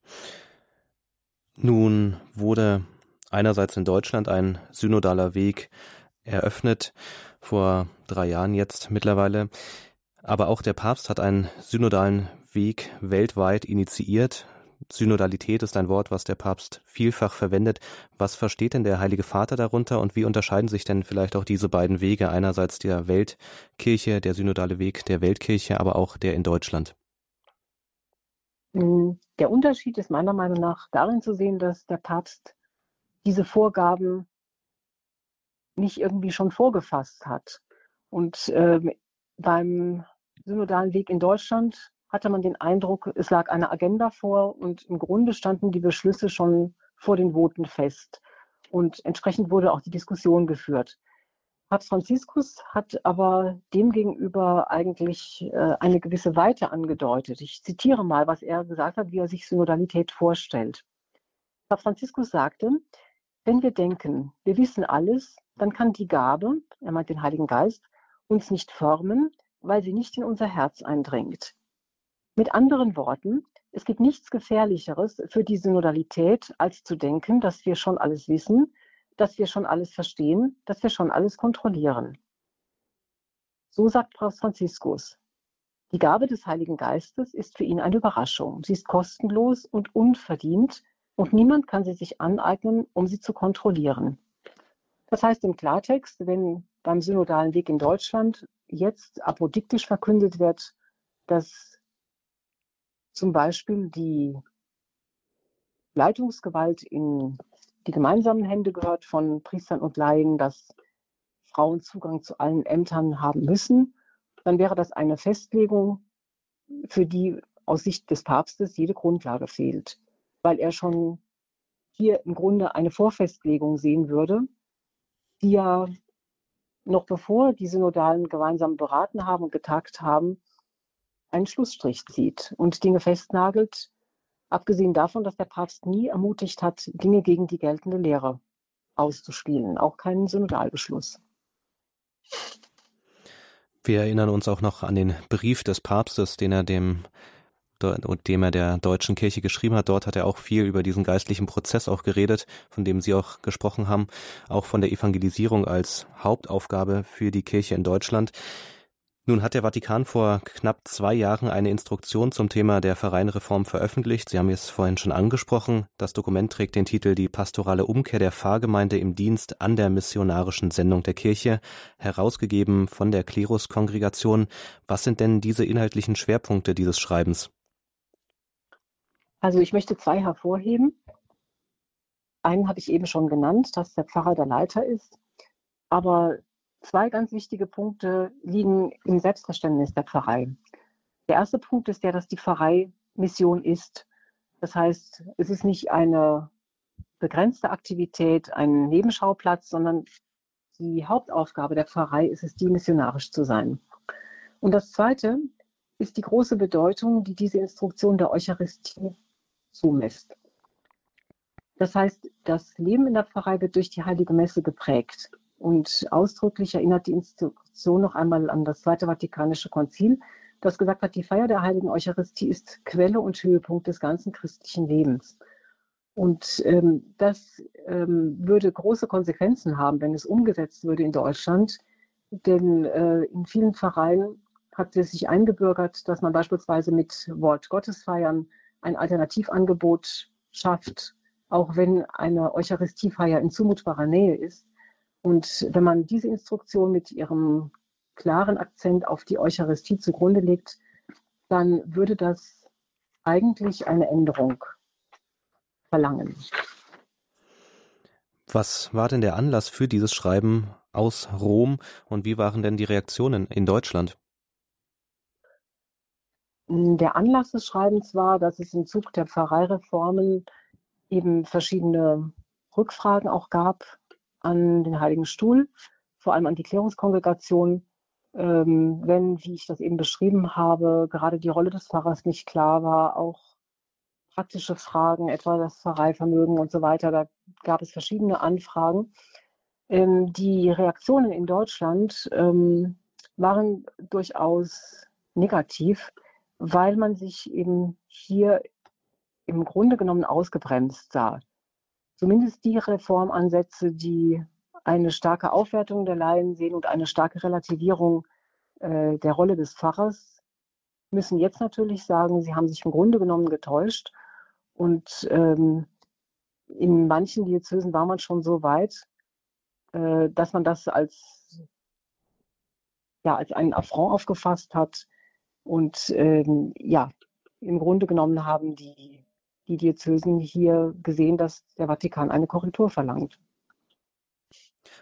Nun wurde einerseits in Deutschland ein synodaler Weg eröffnet, vor drei Jahren jetzt mittlerweile. Aber auch der Papst hat einen synodalen Weg weltweit initiiert. Synodalität ist ein Wort, was der Papst vielfach verwendet. Was versteht denn der Heilige Vater darunter und wie unterscheiden sich denn vielleicht auch diese beiden Wege, einerseits der Weltkirche, der synodale Weg der Weltkirche, aber auch der in Deutschland? Hm, der Unterschied ist meiner Meinung nach darin zu sehen, dass der Papst diese Vorgaben nicht irgendwie schon vorgefasst hat. Und äh, beim synodalen Weg in Deutschland hatte man den Eindruck, es lag eine Agenda vor und im Grunde standen die Beschlüsse schon vor den Voten fest. Und entsprechend wurde auch die Diskussion geführt. Papst Franziskus hat aber demgegenüber eigentlich äh, eine gewisse Weite angedeutet. Ich zitiere mal, was er gesagt hat, wie er sich Synodalität vorstellt. Papst Franziskus sagte, wenn wir denken, wir wissen alles, dann kann die Gabe, er meint den Heiligen Geist, uns nicht formen, weil sie nicht in unser Herz eindringt. Mit anderen Worten, es gibt nichts Gefährlicheres für die Synodalität, als zu denken, dass wir schon alles wissen, dass wir schon alles verstehen, dass wir schon alles kontrollieren. So sagt Papst Franziskus. Die Gabe des Heiligen Geistes ist für ihn eine Überraschung. Sie ist kostenlos und unverdient und niemand kann sie sich aneignen, um sie zu kontrollieren. Das heißt im Klartext, wenn beim synodalen Weg in Deutschland jetzt apodiktisch verkündet wird, dass zum Beispiel die Leitungsgewalt in die gemeinsamen Hände gehört von Priestern und Laien, dass Frauen Zugang zu allen Ämtern haben müssen, dann wäre das eine Festlegung, für die aus Sicht des Papstes jede Grundlage fehlt, weil er schon hier im Grunde eine Vorfestlegung sehen würde, die ja noch bevor die Synodalen gemeinsam beraten haben und getagt haben, einen Schlussstrich zieht und Dinge festnagelt, abgesehen davon, dass der Papst nie ermutigt hat, Dinge gegen die geltende Lehre auszuspielen, auch keinen Synodalbeschluss. Wir erinnern uns auch noch an den Brief des Papstes, den er dem dem er der deutschen Kirche geschrieben hat. Dort hat er auch viel über diesen geistlichen Prozess auch geredet, von dem Sie auch gesprochen haben, auch von der Evangelisierung als Hauptaufgabe für die Kirche in Deutschland. Nun hat der Vatikan vor knapp zwei Jahren eine Instruktion zum Thema der Vereinreform veröffentlicht. Sie haben es vorhin schon angesprochen. Das Dokument trägt den Titel Die pastorale Umkehr der Pfarrgemeinde im Dienst an der missionarischen Sendung der Kirche, herausgegeben von der Kleruskongregation. Was sind denn diese inhaltlichen Schwerpunkte dieses Schreibens? Also ich möchte zwei hervorheben. Einen habe ich eben schon genannt, dass der Pfarrer der Leiter ist. Aber zwei ganz wichtige Punkte liegen im Selbstverständnis der Pfarrei. Der erste Punkt ist der, dass die Pfarrei Mission ist. Das heißt, es ist nicht eine begrenzte Aktivität, ein Nebenschauplatz, sondern die Hauptaufgabe der Pfarrei ist es, die missionarisch zu sein. Und das Zweite ist die große Bedeutung, die diese Instruktion der Eucharistie zumisst. Das heißt, das Leben in der Pfarrei wird durch die Heilige Messe geprägt. Und ausdrücklich erinnert die Institution noch einmal an das Zweite Vatikanische Konzil, das gesagt hat, die Feier der Heiligen Eucharistie ist Quelle und Höhepunkt des ganzen christlichen Lebens. Und ähm, das ähm, würde große Konsequenzen haben, wenn es umgesetzt würde in Deutschland. Denn äh, in vielen Pfarreien hat es sich eingebürgert, dass man beispielsweise mit Wort Gottes feiern ein Alternativangebot schafft, auch wenn eine Eucharistiefeier in zumutbarer Nähe ist. Und wenn man diese Instruktion mit ihrem klaren Akzent auf die Eucharistie zugrunde legt, dann würde das eigentlich eine Änderung verlangen. Was war denn der Anlass für dieses Schreiben aus Rom und wie waren denn die Reaktionen in Deutschland? Hm, der Anlass des Schreibens war, dass es im Zug der Pfarreireformen eben verschiedene Rückfragen auch gab an den Heiligen Stuhl, vor allem an die Klärungskongregation, ähm, wenn, wie ich das eben beschrieben habe, gerade die Rolle des Pfarrers nicht klar war, auch praktische Fragen, etwa das Pfarreivermögen und so weiter, da gab es verschiedene Anfragen. Ähm, die Reaktionen in Deutschland ähm, waren durchaus negativ weil man sich eben hier im Grunde genommen ausgebremst sah. Zumindest die Reformansätze, die eine starke Aufwertung der Laien sehen und eine starke Relativierung äh, der Rolle des Pfarrers, müssen jetzt natürlich sagen, sie haben sich im Grunde genommen getäuscht. Und ähm, in manchen Diözesen war man schon so weit, äh, dass man das als, ja, als einen Affront aufgefasst hat. Und ähm, ja, im Grunde genommen haben die, die Diözesen hier gesehen, dass der Vatikan eine Korrektur verlangt.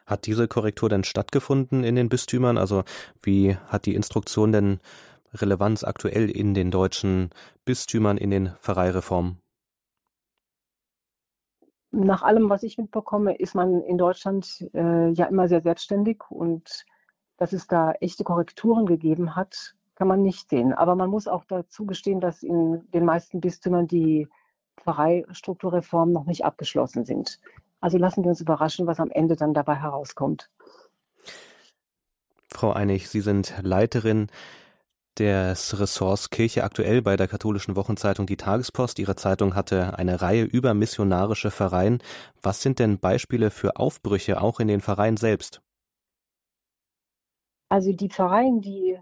Hat diese Korrektur denn stattgefunden in den Bistümern? Also wie hat die Instruktion denn Relevanz aktuell in den deutschen Bistümern, in den Pfarreireformen? Nach allem, was ich mitbekomme, ist man in Deutschland äh, ja immer sehr selbstständig und dass es da echte Korrekturen gegeben hat, kann man nicht sehen. Aber man muss auch dazu gestehen, dass in den meisten Bistümern die Pfarreistrukturreformen noch nicht abgeschlossen sind. Also lassen wir uns überraschen, was am Ende dann dabei herauskommt. Frau Einig, Sie sind Leiterin des Ressorts Kirche aktuell bei der katholischen Wochenzeitung Die Tagespost. Ihre Zeitung hatte eine Reihe über missionarische Pfarreien. Was sind denn Beispiele für Aufbrüche auch in den Pfarreien selbst? Also die Pfarreien, die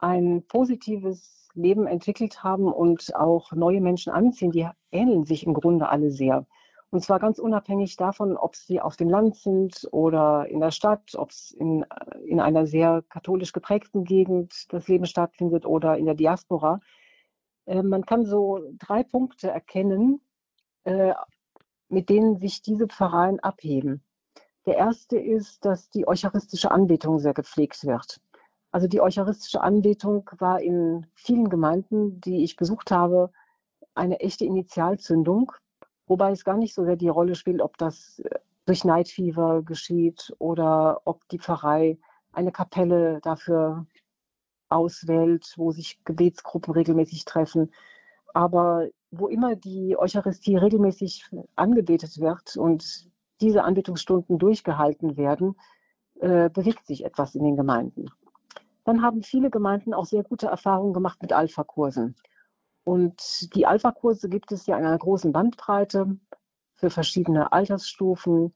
ein positives Leben entwickelt haben und auch neue Menschen anziehen, die ähneln sich im Grunde alle sehr. Und zwar ganz unabhängig davon, ob sie auf dem Land sind oder in der Stadt, ob es in, in einer sehr katholisch geprägten Gegend das Leben stattfindet oder in der Diaspora. Äh, man kann so drei Punkte erkennen, äh, mit denen sich diese Pfarreien abheben. Der erste ist, dass die eucharistische Anbetung sehr gepflegt wird. Also die eucharistische Anbetung war in vielen Gemeinden, die ich besucht habe, eine echte Initialzündung. Wobei es gar nicht so sehr die Rolle spielt, ob das äh, durch Neidfieber geschieht oder ob die Pfarrei eine Kapelle dafür auswählt, wo sich Gebetsgruppen regelmäßig treffen. Aber wo immer die Eucharistie regelmäßig angebetet wird und diese Anbetungsstunden durchgehalten werden, äh, bewegt sich etwas in den Gemeinden. Dann haben viele Gemeinden auch sehr gute Erfahrungen gemacht mit Alpha-Kursen. Und die Alpha-Kurse gibt es ja in einer großen Bandbreite für verschiedene Altersstufen,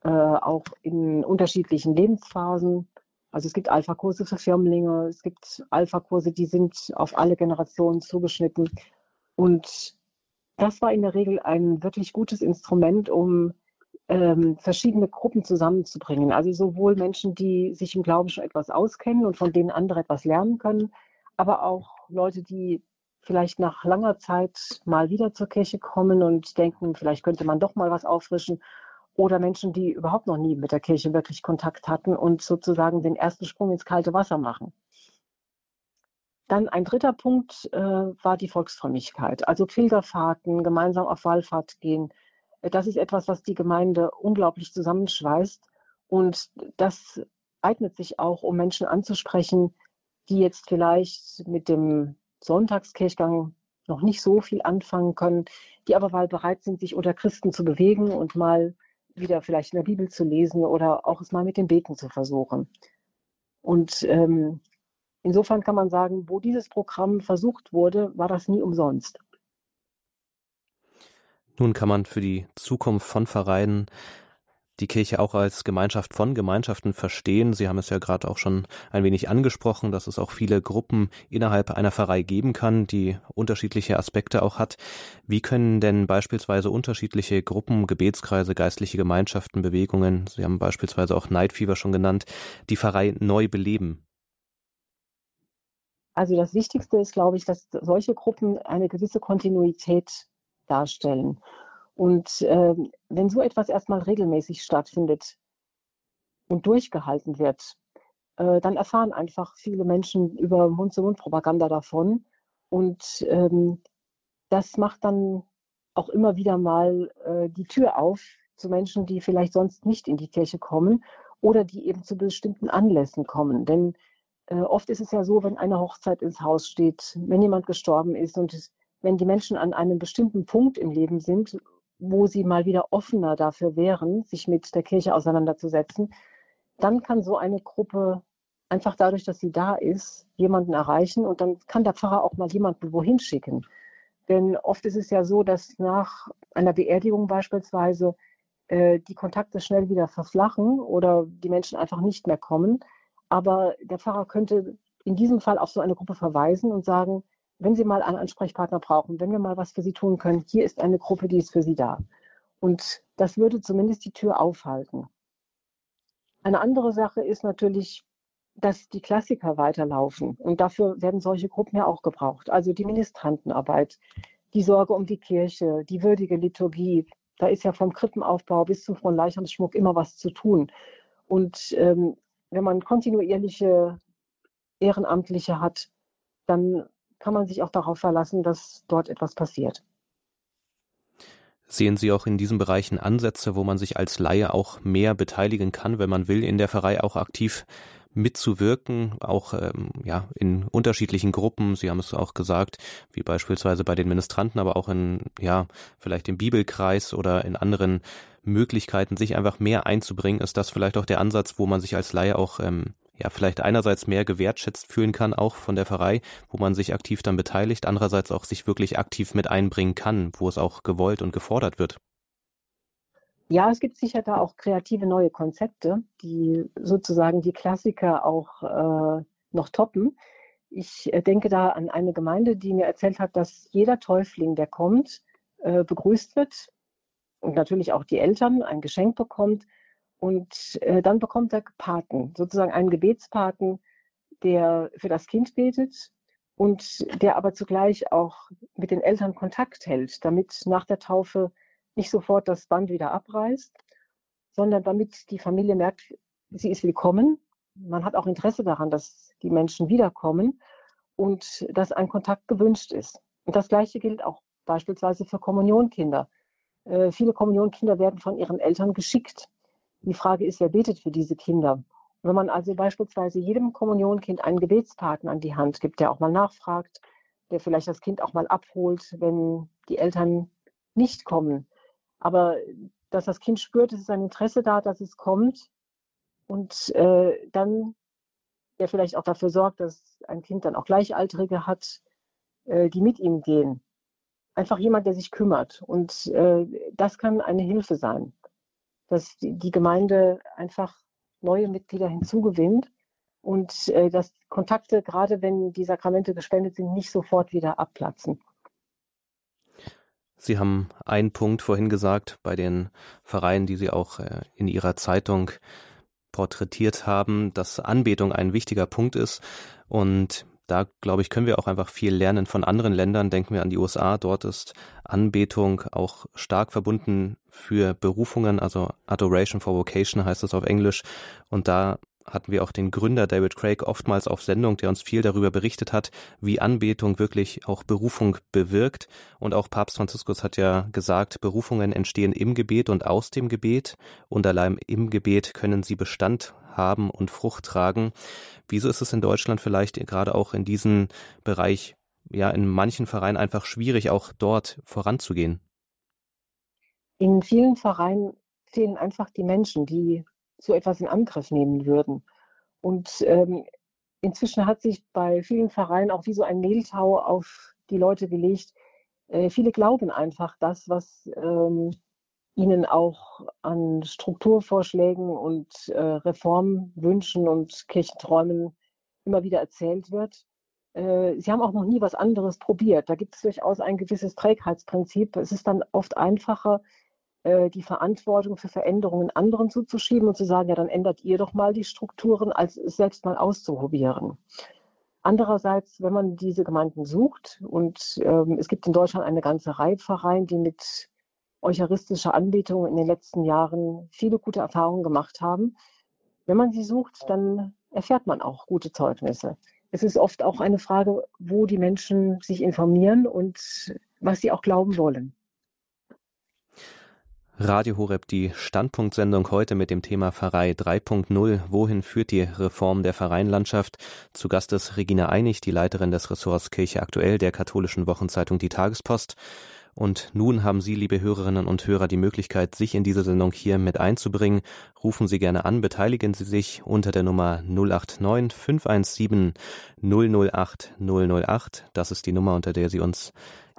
äh, auch in unterschiedlichen Lebensphasen. Also es gibt Alpha-Kurse für Firmlinge, es gibt Alpha-Kurse, die sind auf alle Generationen zugeschnitten. Und das war in der Regel ein wirklich gutes Instrument, um ähm, verschiedene Gruppen zusammenzubringen. Also sowohl Menschen, die sich im Glauben schon etwas auskennen und von denen andere etwas lernen können, aber auch Leute, die vielleicht nach langer Zeit mal wieder zur Kirche kommen und denken, vielleicht könnte man doch mal was auffrischen. Oder Menschen, die überhaupt noch nie mit der Kirche wirklich Kontakt hatten und sozusagen den ersten Sprung ins kalte Wasser machen. Dann ein dritter Punkt äh, war die Volksfrömmigkeit, also Pilgerfahrten, gemeinsam auf Wallfahrt gehen. Das ist etwas, was die Gemeinde unglaublich zusammenschweißt und das eignet sich auch, um Menschen anzusprechen, die jetzt vielleicht mit dem Sonntagskirchgang noch nicht so viel anfangen können, die aber mal bereit sind, sich unter Christen zu bewegen und mal wieder vielleicht in der Bibel zu lesen oder auch es mal mit dem Beten zu versuchen. Und ähm, insofern kann man sagen, wo dieses Programm versucht wurde, war das nie umsonst. Nun kann man für die Zukunft von Vereinen die Kirche auch als Gemeinschaft von Gemeinschaften verstehen. Sie haben es ja gerade auch schon ein wenig angesprochen, dass es auch viele Gruppen innerhalb einer Pfarrei geben kann, die unterschiedliche Aspekte auch hat. Wie können denn beispielsweise unterschiedliche Gruppen, Gebetskreise, geistliche Gemeinschaften, Bewegungen, Sie haben beispielsweise auch Night Fever schon genannt, die Pfarrei neu beleben? Also das Wichtigste ist, glaube ich, dass solche Gruppen eine gewisse Kontinuität darstellen. Und äh, wenn so etwas erstmal regelmäßig stattfindet und durchgehalten wird, äh, dann erfahren einfach viele Menschen über Mund-zu-Mund-Propaganda davon. Und ähm, das macht dann auch immer wieder mal äh, die Tür auf zu Menschen, die vielleicht sonst nicht in die Kirche kommen oder die eben zu bestimmten Anlässen kommen. Denn äh, oft ist es ja so, wenn eine Hochzeit ins Haus steht, wenn jemand gestorben ist und es, wenn die Menschen an einem bestimmten Punkt im Leben sind, wo sie mal wieder offener dafür wären, sich mit der Kirche auseinanderzusetzen, dann kann so eine Gruppe einfach dadurch, dass sie da ist, jemanden erreichen und dann kann der Pfarrer auch mal jemanden wohin schicken. Denn oft ist es ja so, dass nach einer Beerdigung beispielsweise äh, die Kontakte schnell wieder verflachen oder die Menschen einfach nicht mehr kommen. Aber der Pfarrer könnte in diesem Fall auf so eine Gruppe verweisen und sagen, wenn Sie mal einen Ansprechpartner brauchen, wenn wir mal was für Sie tun können, hier ist eine Gruppe, die ist für Sie da. Und das würde zumindest die Tür aufhalten. Eine andere Sache ist natürlich, dass die Klassiker weiterlaufen. Und dafür werden solche Gruppen ja auch gebraucht. Also die Ministrantenarbeit, die Sorge um die Kirche, die würdige Liturgie. Da ist ja vom Krippenaufbau bis zum Fronleichnamsschmuck immer was zu tun. Und ähm, wenn man kontinuierliche Ehrenamtliche hat, dann kann man sich auch darauf verlassen, dass dort etwas passiert. Sehen Sie auch in diesen Bereichen Ansätze, wo man sich als Laie auch mehr beteiligen kann, wenn man will, in der Pfarrei auch aktiv mitzuwirken, auch ähm, ja in unterschiedlichen Gruppen. Sie haben es auch gesagt, wie beispielsweise bei den Ministranten, aber auch in ja vielleicht im Bibelkreis oder in anderen Möglichkeiten, sich einfach mehr einzubringen. Ist das vielleicht auch der Ansatz, wo man sich als Laie auch ähm, ja vielleicht einerseits mehr gewertschätzt fühlen kann, auch von der Pfarrei, wo man sich aktiv dann beteiligt, andererseits auch sich wirklich aktiv mit einbringen kann, wo es auch gewollt und gefordert wird. Ja, es gibt sicher da auch kreative neue Konzepte, die sozusagen die Klassiker auch äh, noch toppen. Ich äh, denke da an eine Gemeinde, die mir erzählt hat, dass jeder Täufling, der kommt, äh, begrüßt wird und natürlich auch die Eltern ein Geschenk bekommt und äh, dann bekommt er Paten, sozusagen einen Gebetspaten, der für das Kind betet und der aber zugleich auch mit den Eltern Kontakt hält, damit nach der Taufe nicht sofort das Band wieder abreißt, sondern damit die Familie merkt, sie ist willkommen. Man hat auch Interesse daran, dass die Menschen wiederkommen und dass ein Kontakt gewünscht ist. Und das Gleiche gilt auch beispielsweise für Kommunionkinder. Äh, viele Kommunionkinder werden von ihren Eltern geschickt die Frage ist, wer betet für diese Kinder? Wenn man also beispielsweise jedem Kommunionkind einen Gebetspaten an die Hand gibt, der auch mal nachfragt, der vielleicht das Kind auch mal abholt, wenn die Eltern nicht kommen. Aber dass das Kind spürt, es ist ein Interesse da, dass es kommt und äh, dann der vielleicht auch dafür sorgt, dass ein Kind dann auch Gleichaltrige hat, äh, die mit ihm gehen. Einfach jemand, der sich kümmert. Und äh, das kann eine Hilfe sein dass die Gemeinde einfach neue Mitglieder hinzugewinnt und äh, dass Kontakte, gerade wenn die Sakramente gespendet sind, nicht sofort wieder abplatzen. Sie haben einen Punkt vorhin gesagt bei den Vereinen, die Sie auch äh, in Ihrer Zeitung porträtiert haben, dass Anbetung ein wichtiger Punkt ist. Und da, glaube ich, können wir auch einfach viel lernen von anderen Ländern. Denken wir an die USA. Dort ist Anbetung auch stark verbunden für Berufungen, also Adoration for Vocation heißt es auf Englisch. Und da hatten wir auch den Gründer David Craig oftmals auf Sendung, der uns viel darüber berichtet hat, wie Anbetung wirklich auch Berufung bewirkt. Und auch Papst Franziskus hat ja gesagt, Berufungen entstehen im Gebet und aus dem Gebet und allein im Gebet können sie Bestand haben und Frucht tragen. Wieso ist es in Deutschland vielleicht gerade auch in diesem Bereich, ja, in manchen Vereinen einfach schwierig, auch dort voranzugehen? In vielen Vereinen fehlen einfach die Menschen, die so etwas in Angriff nehmen würden. Und ähm, inzwischen hat sich bei vielen Vereinen auch wie so ein Mehltau auf die Leute gelegt. Äh, viele glauben einfach das, was ähm, ihnen auch an Strukturvorschlägen und äh, Reformwünschen und Kirchenträumen immer wieder erzählt wird. Äh, sie haben auch noch nie was anderes probiert. Da gibt es durchaus ein gewisses Trägheitsprinzip. Es ist dann oft einfacher, die Verantwortung für Veränderungen anderen zuzuschieben und zu sagen, ja, dann ändert ihr doch mal die Strukturen, als es selbst mal auszuprobieren. Andererseits, wenn man diese Gemeinden sucht, und ähm, es gibt in Deutschland eine ganze Reihe Vereine, die mit eucharistische Anbetung in den letzten Jahren viele gute Erfahrungen gemacht haben. Wenn man sie sucht, dann erfährt man auch gute Zeugnisse. Es ist oft auch eine Frage, wo die Menschen sich informieren und was sie auch glauben wollen. Radio Horeb, die Standpunktsendung heute mit dem Thema Pfarrei 3.0. Wohin führt die Reform der Pfarreienlandschaft? Zu Gast ist Regina Einig, die Leiterin des Ressorts Kirche aktuell der katholischen Wochenzeitung Die Tagespost. Und nun haben Sie, liebe Hörerinnen und Hörer, die Möglichkeit, sich in diese Sendung hier mit einzubringen. Rufen Sie gerne an, beteiligen Sie sich unter der Nummer 089 517 008 008. Das ist die Nummer, unter der Sie uns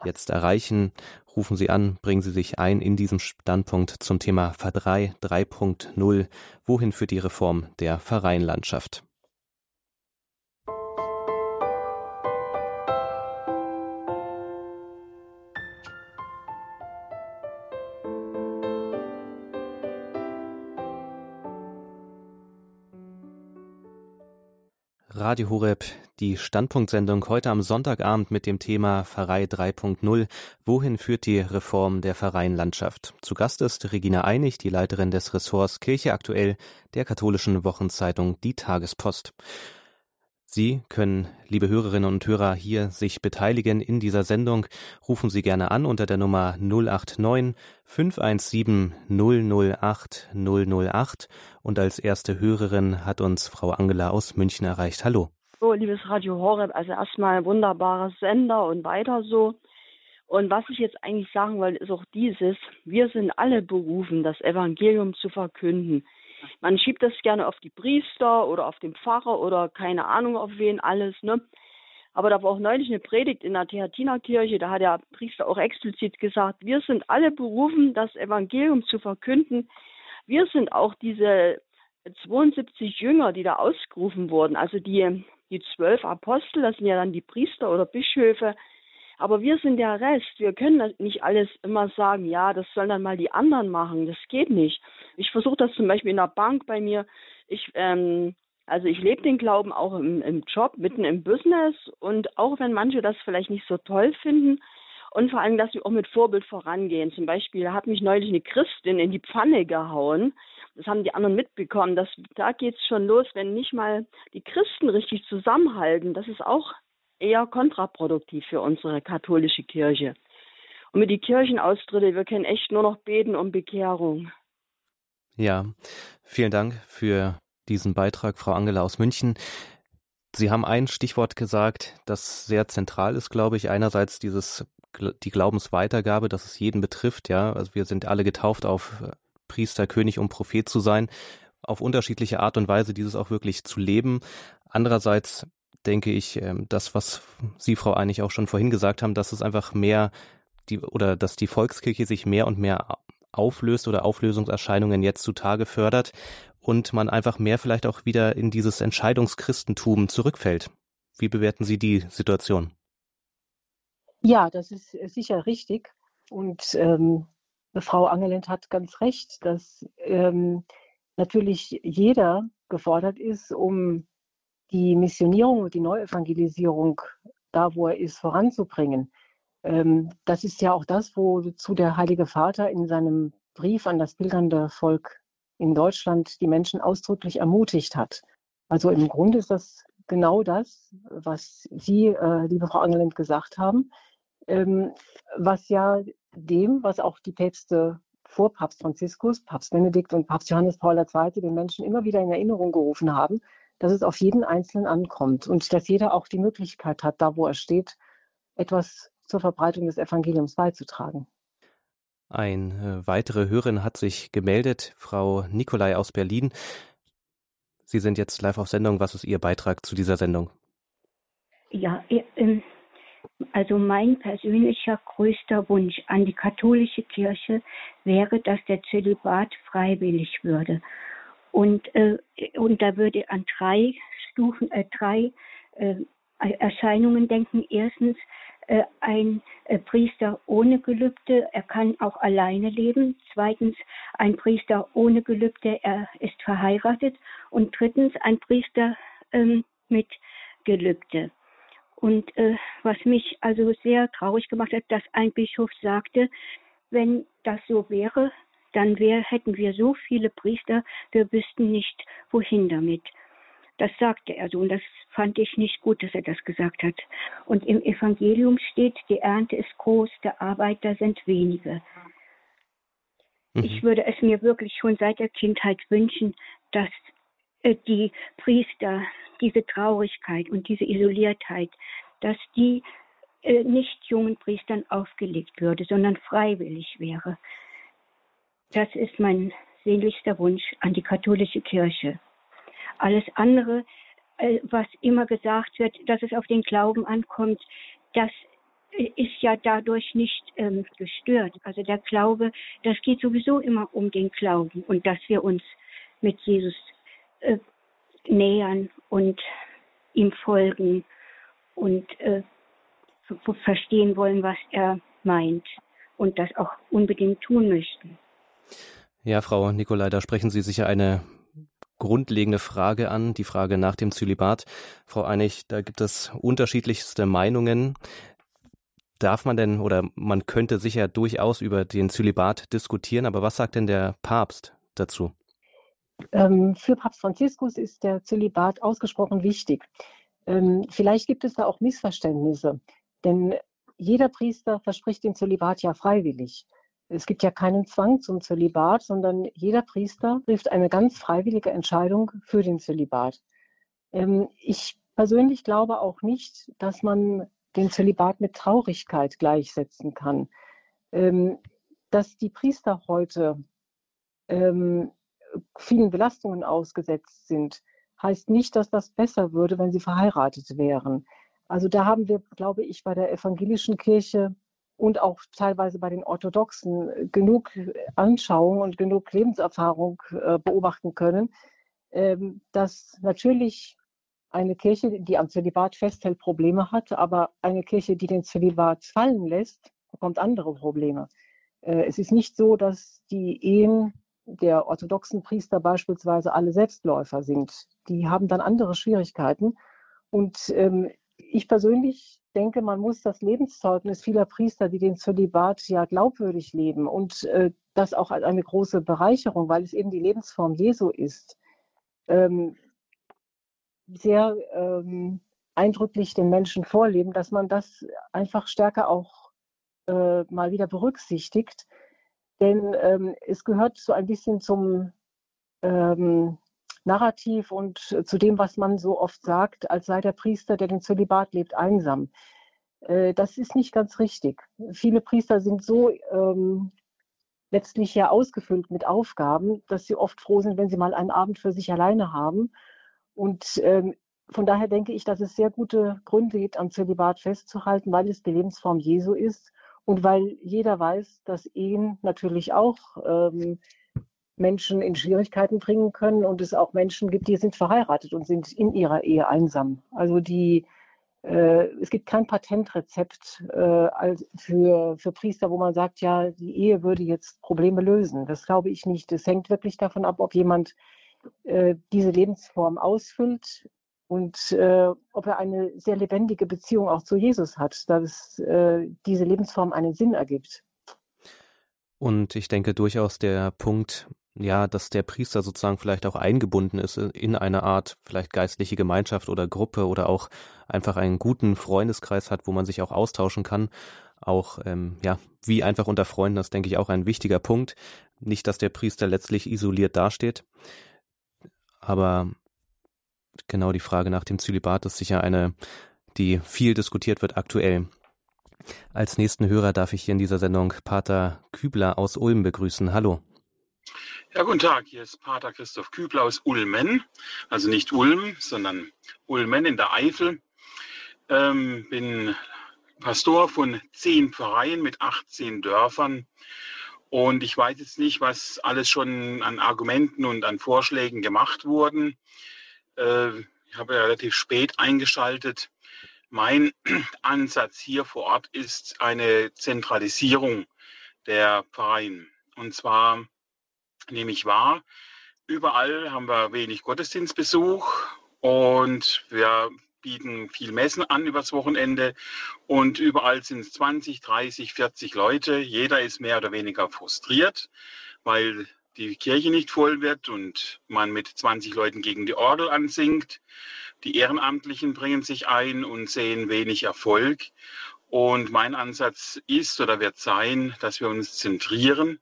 jetzt erreichen. Rufen Sie an, bringen Sie sich ein in diesem Standpunkt zum Thema Pfarrei 3.0. Wohin führt die Reform der Pfarreienlandschaft? Radio Horeb, die Standpunktsendung heute am Sonntagabend mit dem Thema Pfarrei 3.0. Wohin führt die Reform der Pfarreienlandschaft? Zu Gast ist Regina Einig, die Leiterin des Ressorts Kirche aktuell der katholischen Wochenzeitung Die Tagespost. Sie können, liebe Hörerinnen und Hörer, hier sich beteiligen in dieser Sendung. Rufen Sie gerne an unter der Nummer 089 517 008 008. Und als erste Hörerin hat uns Frau Angela aus München erreicht. Hallo. So, liebes Radio Horeb, also erstmal wunderbares Sender und weiter so. Und was ich jetzt eigentlich sagen wollte, ist auch dieses, wir sind alle berufen, das Evangelium zu verkünden. Man schiebt das gerne auf die Priester oder auf den Pfarrer oder keine Ahnung auf wen alles, ne? Aber da war auch neulich eine Predigt in der Theatinerkirche, da hat der Priester auch explizit gesagt, wir sind alle berufen, das Evangelium zu verkünden. Wir sind auch diese 72 Jünger, die da ausgerufen wurden, also die, die zwölf Apostel, das sind ja dann die Priester oder Bischöfe, aber wir sind der Rest. Wir können nicht alles immer sagen, ja, das sollen dann mal die anderen machen. Das geht nicht. Ich versuche das zum Beispiel in der Bank bei mir. Ich, ähm, also ich lebe den Glauben auch im, im Job, mitten im Business und auch wenn manche das vielleicht nicht so toll finden und vor allem, dass wir auch mit Vorbild vorangehen. Zum Beispiel hat mich neulich eine Christin in die Pfanne gehauen. Das haben die anderen mitbekommen. Das, da geht es schon los, wenn nicht mal die Christen richtig zusammenhalten. Das ist auch eher kontraproduktiv für unsere katholische Kirche. Und mit den Kirchenaustritte, wir können echt nur noch beten um Bekehrung. Ja, vielen Dank für diesen Beitrag, Frau Angela aus München. Sie haben ein Stichwort gesagt, das sehr zentral ist, glaube ich. Einerseits dieses, die Glaubensweitergabe, dass es jeden betrifft, ja. Also wir sind alle getauft auf äh, Priester, König und Prophet zu sein, auf unterschiedliche Art und Weise dieses auch wirklich zu leben. Andererseits denke ich, ähm, das, was Sie, Frau Einig, auch schon vorhin gesagt haben, dass es einfach mehr die oder dass die Volkskirche sich mehr und mehr auflöst oder Auflösungserscheinungen jetzt zutage fördert und man einfach mehr vielleicht auch wieder in dieses Entscheidungschristentum zurückfällt. Wie bewerten Sie die Situation? Ja, das ist sicher richtig. Und ähm, Frau Angelend hat ganz recht, dass ähm, natürlich jeder gefordert ist, um die Missionierung und die Neuevangelisierung da, wo er ist, voranzubringen. Ähm, das ist ja auch das, wozu der Heilige Vater in seinem Brief an das pilgernde Volk in Deutschland die Menschen ausdrücklich ermutigt hat. Also im Grunde ist das genau das, was Sie, äh, liebe Frau Angelend, gesagt haben, ähm, was ja dem, was auch die Päpste vor Papst Franziskus, Papst Benedikt und Papst Johannes Paul II. den Menschen immer wieder in Erinnerung gerufen haben, dass es auf jeden Einzelnen ankommt und dass jeder auch die Möglichkeit hat, da wo er steht, etwas zur Verbreitung des Evangeliums beizutragen. Eine äh, weitere Hörerin hat sich gemeldet, Frau Nikolai aus Berlin. Sie sind jetzt live auf Sendung. Was ist Ihr Beitrag zu dieser Sendung? Ja, ähm, also mein persönlicher größter Wunsch an die katholische Kirche wäre, dass der Zölibat freiwillig würde. Und, äh, und da würde an drei Stufen, äh, drei äh, Erscheinungen denken. Erstens äh, ein äh, Priester ohne Gelübde, er kann auch alleine leben. Zweitens ein Priester ohne Gelübde, er ist verheiratet. Und drittens ein Priester ähm, mit Gelübde. Und äh, was mich also sehr traurig gemacht hat, dass ein Bischof sagte, wenn das so wäre, dann wär, hätten wir so viele Priester, wir wüssten nicht, wohin damit. Das sagte er so und das fand ich nicht gut, dass er das gesagt hat. Und im Evangelium steht, die Ernte ist groß, der Arbeiter sind wenige. Mhm. Ich würde es mir wirklich schon seit der Kindheit wünschen, dass äh, die Priester diese Traurigkeit und diese Isoliertheit, dass die äh, nicht jungen Priestern aufgelegt würde, sondern freiwillig wäre. Das ist mein sehnlichster Wunsch an die katholische Kirche. Alles andere, äh, was immer gesagt wird, dass es auf den Glauben ankommt, das ist ja dadurch nicht ähm, gestört. Also der Glaube, das geht sowieso immer um den Glauben und dass wir uns mit Jesus äh, nähern und ihm folgen und äh, verstehen wollen, was er meint und das auch unbedingt tun möchten. Ja, Frau Nikolai, da sprechen Sie sicher eine grundlegende Frage an, die Frage nach dem Zölibat. Frau Einig, da gibt es unterschiedlichste Meinungen. Darf man denn oder man könnte sicher durchaus über den Zölibat diskutieren, aber was sagt denn der Papst dazu? Ähm, für Papst Franziskus ist der Zölibat ausgesprochen wichtig. Ähm, vielleicht gibt es da auch Missverständnisse, denn jeder Priester verspricht den Zölibat ja freiwillig. Es gibt ja keinen Zwang zum Zölibat, sondern jeder Priester trifft eine ganz freiwillige Entscheidung für den Zölibat. Ähm, ich persönlich glaube auch nicht, dass man den Zölibat mit Traurigkeit gleichsetzen kann. Ähm, dass die Priester heute ähm, vielen Belastungen ausgesetzt sind, heißt nicht, dass das besser würde, wenn sie verheiratet wären. Also da haben wir, glaube ich, bei der evangelischen Kirche und auch teilweise bei den Orthodoxen genug Anschauung und genug Lebenserfahrung äh, beobachten können, ähm, dass natürlich eine Kirche, die am Zölibat festhält, Probleme hat, aber eine Kirche, die den Zölibat fallen lässt, bekommt andere Probleme. Äh, es ist nicht so, dass die Ehen der orthodoxen Priester beispielsweise alle Selbstläufer sind. Die haben dann andere Schwierigkeiten. Und ähm, ich persönlich denke, man muss das Lebenszeugnis vieler Priester, die den Zölibat ja glaubwürdig leben und äh, das auch als eine große Bereicherung, weil es eben die Lebensform Jesu ist, ähm, sehr ähm, eindrücklich den Menschen vorleben, dass man das einfach stärker auch äh, mal wieder berücksichtigt. Denn ähm, es gehört so ein bisschen zum ähm, Narrativ und zu dem, was man so oft sagt, als sei der Priester, der den Zölibat lebt, einsam. Äh, das ist nicht ganz richtig. Viele Priester sind so ähm, letztlich ja ausgefüllt mit Aufgaben, dass sie oft froh sind, wenn sie mal einen Abend für sich alleine haben. Und ähm, von daher denke ich, dass es sehr gute Gründe gibt, am Zölibat festzuhalten, weil es die Lebensform Jesu ist und weil jeder weiß, dass Ehen natürlich auch ähm, Menschen in Schwierigkeiten bringen können und es auch Menschen gibt, die sind verheiratet und sind in ihrer Ehe einsam. Also die, äh, es gibt kein Patentrezept äh, für, für Priester, wo man sagt, ja, die Ehe würde jetzt Probleme lösen. Das glaube ich nicht. Es hängt wirklich davon ab, ob jemand äh, diese Lebensform ausfüllt und äh, ob er eine sehr lebendige Beziehung auch zu Jesus hat, dass äh, diese Lebensform einen Sinn ergibt. Und ich denke durchaus der Punkt, ja, dass der Priester sozusagen vielleicht auch eingebunden ist in eine Art vielleicht geistliche Gemeinschaft oder Gruppe oder auch einfach einen guten Freundeskreis hat, wo man sich auch austauschen kann. Auch, ähm, ja, wie einfach unter Freunden, das denke ich auch ein wichtiger Punkt. Nicht, dass der Priester letztlich isoliert dasteht. Aber genau die Frage nach dem Zölibat ist sicher eine, die viel diskutiert wird aktuell. Als nächsten Hörer darf ich hier in dieser Sendung Pater Kübler aus Ulm begrüßen. Hallo. Ja, guten Tag. Hier ist Pater Christoph Kübler aus Ulmen. Also nicht Ulm, sondern Ulmen in der Eifel. Ähm, bin Pastor von zehn Pfarreien mit 18 Dörfern. Und ich weiß jetzt nicht, was alles schon an Argumenten und an Vorschlägen gemacht wurden. Äh, ich habe ja relativ spät eingeschaltet. Mein Ansatz hier vor Ort ist eine Zentralisierung der Pfarreien. Und zwar nehme ich wahr, überall haben wir wenig Gottesdienstbesuch und wir bieten viel Messen an übers Wochenende und überall sind es 20, 30, 40 Leute. Jeder ist mehr oder weniger frustriert, weil die Kirche nicht voll wird und man mit 20 Leuten gegen die Orgel ansingt. Die Ehrenamtlichen bringen sich ein und sehen wenig Erfolg. Und mein Ansatz ist oder wird sein, dass wir uns zentrieren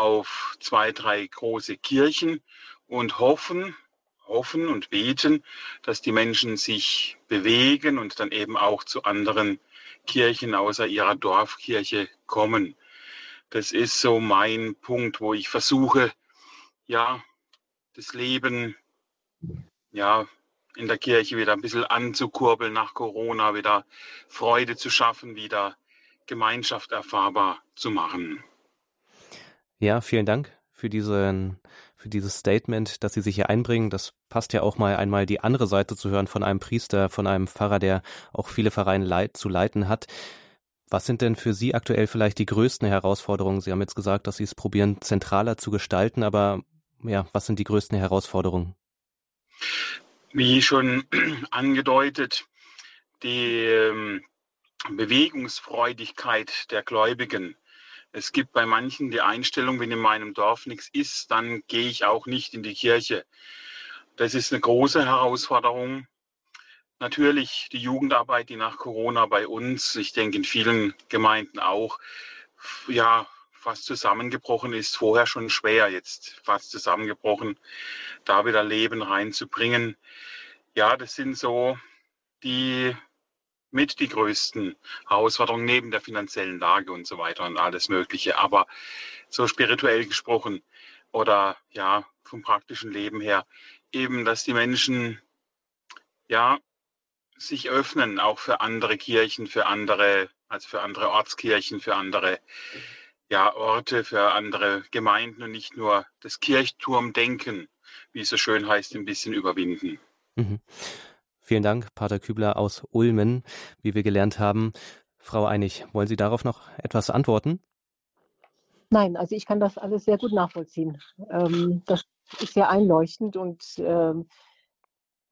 auf zwei, drei große Kirchen und hoffen, hoffen und beten, dass die Menschen sich bewegen und dann eben auch zu anderen Kirchen außer ihrer Dorfkirche kommen. Das ist so mein Punkt, wo ich versuche, ja, das Leben, ja, in der Kirche wieder ein bisschen anzukurbeln nach Corona, wieder Freude zu schaffen, wieder Gemeinschaft erfahrbar zu machen. Ja, vielen Dank für diesen, für dieses Statement, dass Sie sich hier einbringen. Das passt ja auch mal einmal die andere Seite zu hören von einem Priester, von einem Pfarrer, der auch viele Vereine leit, zu leiten hat. Was sind denn für Sie aktuell vielleicht die größten Herausforderungen? Sie haben jetzt gesagt, dass Sie es probieren, zentraler zu gestalten, aber ja, was sind die größten Herausforderungen? Wie schon angedeutet, die ähm, Bewegungsfreudigkeit der Gläubigen. Es gibt bei manchen die Einstellung, wenn in meinem Dorf nichts ist, dann gehe ich auch nicht in die Kirche. Das ist eine große Herausforderung. Natürlich die Jugendarbeit, die nach Corona bei uns, ich denke in vielen Gemeinden auch, ja, fast zusammengebrochen ist. Vorher schon schwer, jetzt fast zusammengebrochen, da wieder Leben reinzubringen. Ja, das sind so die mit die größten Herausforderungen neben der finanziellen Lage und so weiter und alles Mögliche. Aber so spirituell gesprochen oder ja, vom praktischen Leben her, eben, dass die Menschen ja sich öffnen, auch für andere Kirchen, für andere, also für andere Ortskirchen, für andere ja, Orte, für andere Gemeinden und nicht nur das Kirchturmdenken, wie es so schön heißt, ein bisschen überwinden. Mhm. Vielen Dank, Pater Kübler aus Ulmen, wie wir gelernt haben. Frau Einig, wollen Sie darauf noch etwas antworten? Nein, also ich kann das alles sehr gut nachvollziehen. Ähm, das ist sehr einleuchtend und ähm,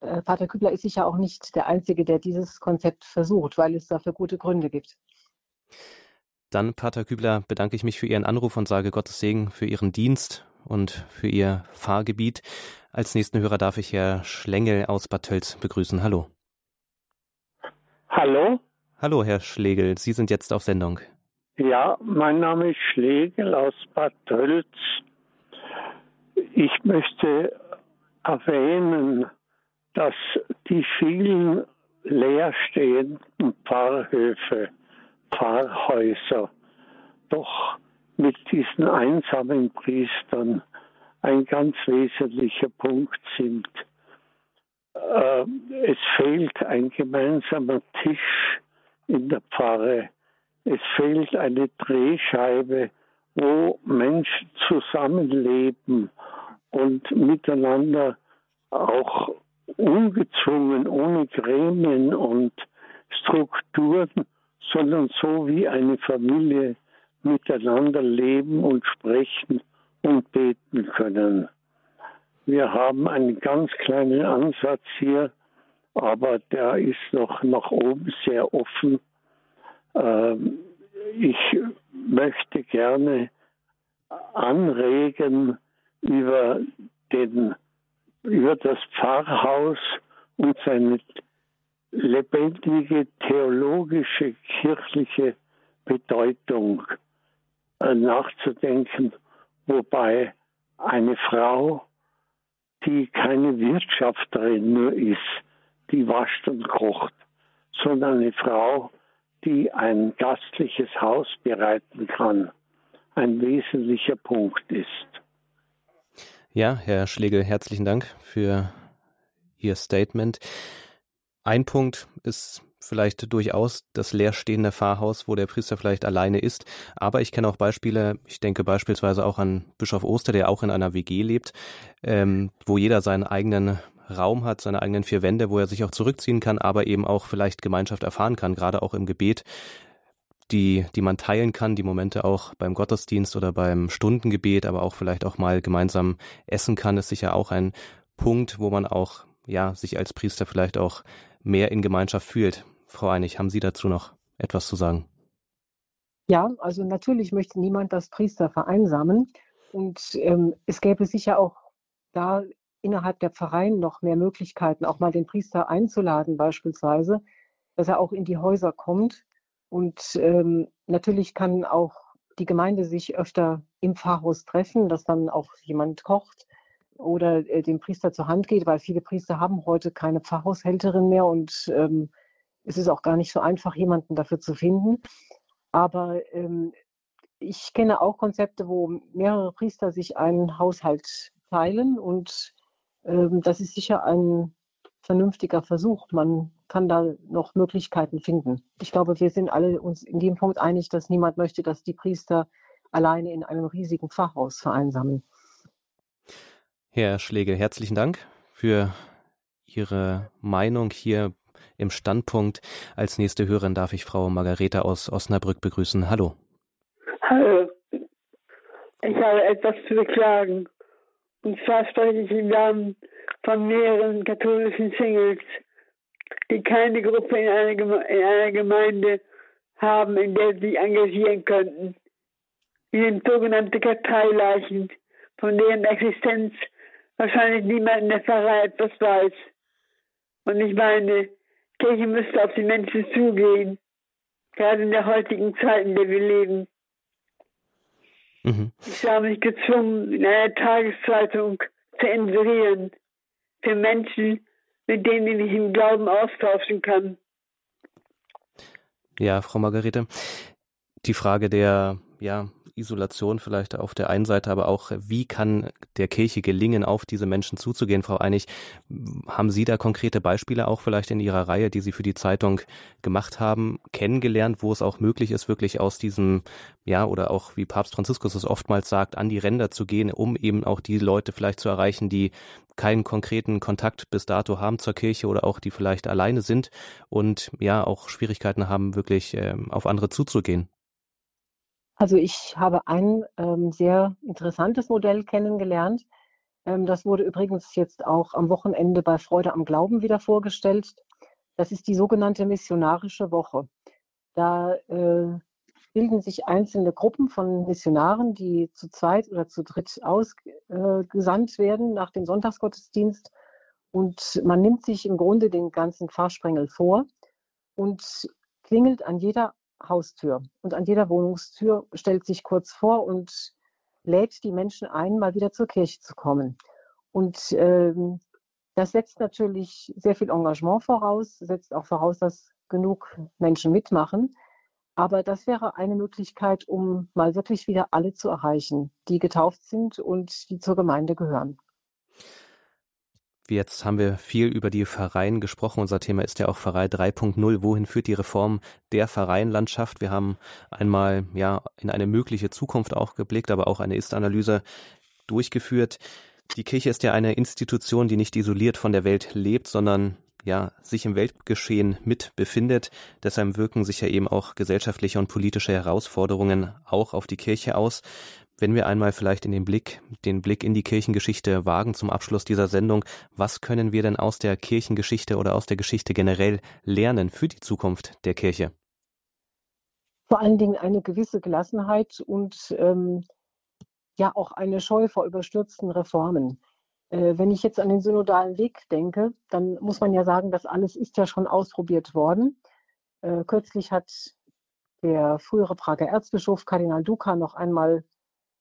äh, Pater Kübler ist sicher auch nicht der Einzige, der dieses Konzept versucht, weil es dafür gute Gründe gibt. Dann, Pater Kübler, bedanke ich mich für Ihren Anruf und sage Gottes Segen für Ihren Dienst und für Ihr Fahrgebiet. Als nächsten Hörer darf ich Herr Schlengel aus Bad Tölz begrüßen. Hallo. Hallo. Hallo, Herr Schlegel. Sie sind jetzt auf Sendung. Ja, mein Name ist Schlegel aus Bad Tölz. Ich möchte erwähnen, dass die vielen leerstehenden Pfarrhöfe, Pfarrhäuser doch mit diesen einsamen Priestern ein ganz wesentlicher Punkt sind. Äh, es fehlt ein gemeinsamer Tisch in der Pfarre. Es fehlt eine Drehscheibe, wo Menschen zusammenleben und miteinander auch ungezwungen, ohne Gremien und Strukturen, sondern so wie eine Familie miteinander leben und sprechen und beten können. Wir haben einen ganz kleinen Ansatz hier, aber der ist noch nach oben sehr offen. Ähm, ich möchte gerne anregen über, den, über das Pfarrhaus und seine lebendige theologische, kirchliche Bedeutung äh, nachzudenken wobei eine Frau, die keine Wirtschafterin nur ist, die wascht und kocht, sondern eine Frau, die ein gastliches Haus bereiten kann, ein wesentlicher Punkt ist. Ja, Herr Schlegel, herzlichen Dank für Ihr Statement. Ein Punkt ist vielleicht durchaus das leerstehende Pfarrhaus, wo der Priester vielleicht alleine ist. Aber ich kenne auch Beispiele, ich denke beispielsweise auch an Bischof Oster, der auch in einer WG lebt, ähm, wo jeder seinen eigenen Raum hat, seine eigenen vier Wände, wo er sich auch zurückziehen kann, aber eben auch vielleicht Gemeinschaft erfahren kann, gerade auch im Gebet, die, die man teilen kann, die Momente auch beim Gottesdienst oder beim Stundengebet, aber auch vielleicht auch mal gemeinsam essen kann, ist sicher auch ein Punkt, wo man auch ja, sich als Priester vielleicht auch mehr in Gemeinschaft fühlt. Frau Einig, haben Sie dazu noch etwas zu sagen? Ja, also natürlich möchte niemand das Priester vereinsamen. Und ähm, es gäbe sicher auch da innerhalb der Pfarreien noch mehr Möglichkeiten, auch mal den Priester einzuladen beispielsweise, dass er auch in die Häuser kommt. Und ähm, natürlich kann auch die Gemeinde sich öfter im Pfarrhaus treffen, dass dann auch jemand kocht oder äh, dem Priester zur Hand geht, weil viele Priester haben heute keine Pfarrhaushälterin mehr und ähm, es ist auch gar nicht so einfach, jemanden dafür zu finden. Aber ähm, ich kenne auch Konzepte, wo mehrere Priester sich einen Haushalt teilen und ähm, das ist sicher ein vernünftiger Versuch. Man kann da noch Möglichkeiten finden. Ich glaube, wir sind alle uns in dem Punkt einig, dass niemand möchte, dass die Priester alleine in einem riesigen Pfarrhaus vereinsamen. Herr Schlegel, herzlichen Dank für Ihre Meinung hier im Standpunkt. Als nächste Hörerin darf ich Frau Margareta aus Osnabrück begrüßen. Hallo. Hallo. Ich habe etwas zu beklagen. Und zwar spreche ich im Namen von mehreren katholischen Singles, die keine Gruppe in einer, in einer Gemeinde haben, in der sie engagieren könnten. Die sind sogenannte Karteileichen, von deren Existenz wahrscheinlich niemand in der Pfarrei etwas weiß. Und ich meine, Kirche müsste auf die Menschen zugehen, gerade in der heutigen Zeit, in der wir leben. Mhm. Ich habe mich gezwungen, in einer Tageszeitung zu inserieren für Menschen, mit denen ich mich im Glauben austauschen kann. Ja, Frau Margarete, die Frage der ja, Isolation vielleicht auf der einen Seite, aber auch, wie kann der Kirche gelingen, auf diese Menschen zuzugehen? Frau Einig, haben Sie da konkrete Beispiele auch vielleicht in Ihrer Reihe, die Sie für die Zeitung gemacht haben, kennengelernt, wo es auch möglich ist, wirklich aus diesem, ja, oder auch wie Papst Franziskus es oftmals sagt, an die Ränder zu gehen, um eben auch die Leute vielleicht zu erreichen, die keinen konkreten Kontakt bis dato haben zur Kirche oder auch die vielleicht alleine sind und ja auch Schwierigkeiten haben, wirklich äh, auf andere zuzugehen? Also ich habe ein ähm, sehr interessantes Modell kennengelernt. Ähm, das wurde übrigens jetzt auch am Wochenende bei Freude am Glauben wieder vorgestellt. Das ist die sogenannte missionarische Woche. Da äh, bilden sich einzelne Gruppen von Missionaren, die zu zweit oder zu dritt ausgesandt werden nach dem Sonntagsgottesdienst. Und man nimmt sich im Grunde den ganzen Pfarrsprengel vor und klingelt an jeder Haustür. Und an jeder Wohnungstür stellt sich kurz vor und lädt die Menschen ein, mal wieder zur Kirche zu kommen. Und ähm, das setzt natürlich sehr viel Engagement voraus, setzt auch voraus, dass genug Menschen mitmachen. Aber das wäre eine Möglichkeit, um mal wirklich wieder alle zu erreichen, die getauft sind und die zur Gemeinde gehören. Jetzt haben wir viel über die Pfarreien gesprochen. Unser Thema ist ja auch Pfarrei 3.0. Wohin führt die Reform der Pfarreienlandschaft? Wir haben einmal ja in eine mögliche Zukunft auch geblickt, aber auch eine Ist-Analyse durchgeführt. Die Kirche ist ja eine Institution, die nicht isoliert von der Welt lebt, sondern ja, sich im Weltgeschehen mit befindet. Deshalb wirken sich ja eben auch gesellschaftliche und politische Herausforderungen auch auf die Kirche aus. Wenn wir einmal vielleicht in den Blick, den Blick in die Kirchengeschichte wagen zum Abschluss dieser Sendung, was können wir denn aus der Kirchengeschichte oder aus der Geschichte generell lernen für die Zukunft der Kirche? Vor allen Dingen eine gewisse Gelassenheit und ähm, ja auch eine Scheu vor überstürzten Reformen. Äh, wenn ich jetzt an den synodalen Weg denke, dann muss man ja sagen, das alles ist ja schon ausprobiert worden. Äh, kürzlich hat der frühere Prager Erzbischof Kardinal Duka noch einmal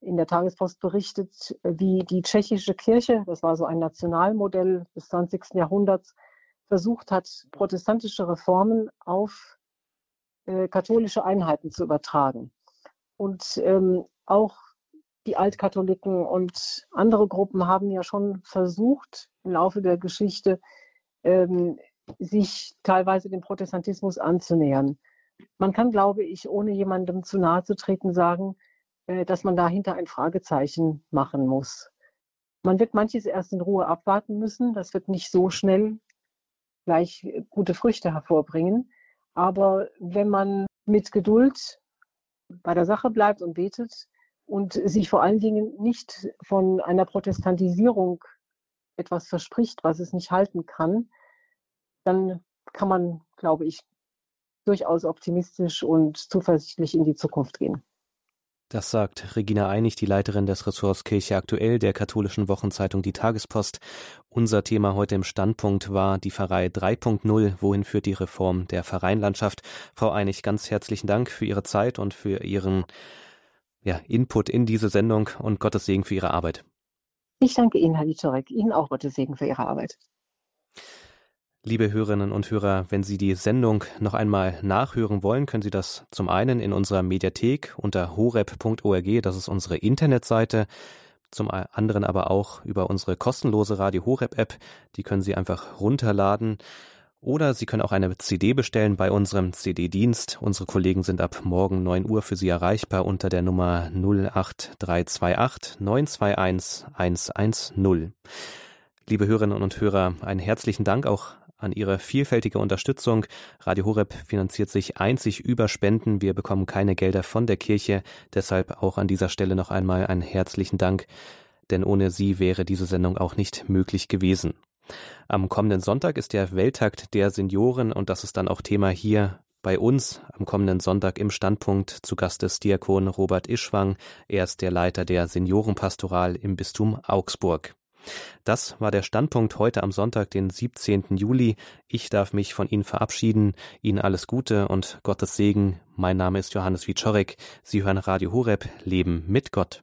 in der Tagespost berichtet, äh, wie die tschechische Kirche, das war so ein Nationalmodell des 20. Jahrhunderts, versucht hat, protestantische Reformen auf äh, katholische Einheiten zu übertragen. Und ähm, auch die Altkatholiken und andere Gruppen haben ja schon versucht, im Laufe der Geschichte ähm, sich teilweise dem Protestantismus anzunähern. Man kann, glaube ich, ohne jemandem zu nahe zu treten, sagen, dass man dahinter ein Fragezeichen machen muss. Man wird manches erst in Ruhe abwarten müssen. Das wird nicht so schnell gleich äh, gute Früchte hervorbringen. Aber wenn man mit Geduld bei der Sache bleibt und betet und sich vor allen Dingen nicht von einer Protestantisierung etwas verspricht, was es nicht halten kann, dann kann man, glaube ich, durchaus optimistisch und zuversichtlich in die Zukunft gehen. Das sagt Regina Einig, die Leiterin des Ressorts Kirche aktuell der katholischen Wochenzeitung Die Tagespost. Unser Thema heute im Standpunkt war die Pfarrei 3.0. Wohin führt die Reform der Pfarreienlandschaft? Frau Einig, ganz herzlichen Dank für Ihre Zeit und für Ihren ja, Input in diese Sendung und Gottes Segen für Ihre Arbeit. Ich danke Ihnen, Herr Wiczorek. Ihnen auch Gottes Segen für Ihre Arbeit. Liebe Hörerinnen und Hörer, wenn Sie die Sendung noch einmal nachhören wollen, können Sie das zum einen in unserer Mediathek unter horeb.org, das ist unsere Internetseite, zum anderen aber auch über unsere kostenlose Radio Horeb App, die können Sie einfach runterladen. Oder Sie können auch eine CD bestellen bei unserem CD-Dienst. Unsere Kollegen sind ab morgen 9 Uhr für Sie erreichbar unter der Nummer 08328 921 110. Liebe Hörerinnen und Hörer, einen herzlichen Dank auch an Ihre vielfältige Unterstützung. Radio Horeb finanziert sich einzig über Spenden. Wir bekommen keine Gelder von der Kirche. Deshalb auch an dieser Stelle noch einmal einen herzlichen Dank. denn ohne sie wäre diese Sendung auch nicht möglich gewesen. Am kommenden Sonntag ist der Welttag der Senioren und das ist dann auch Thema hier bei uns am kommenden Sonntag im Standpunkt zu Gast des Diakon Robert Ischwang. Er ist der Leiter der Seniorenpastoral im Bistum Augsburg. Das war der Standpunkt heute am Sonntag, den 17. Juli. Ich darf mich von Ihnen verabschieden. Ihnen alles Gute und Gottes Segen. Mein Name ist Johannes Wiczorek. Sie hören Radio Horeb, Leben mit Gott.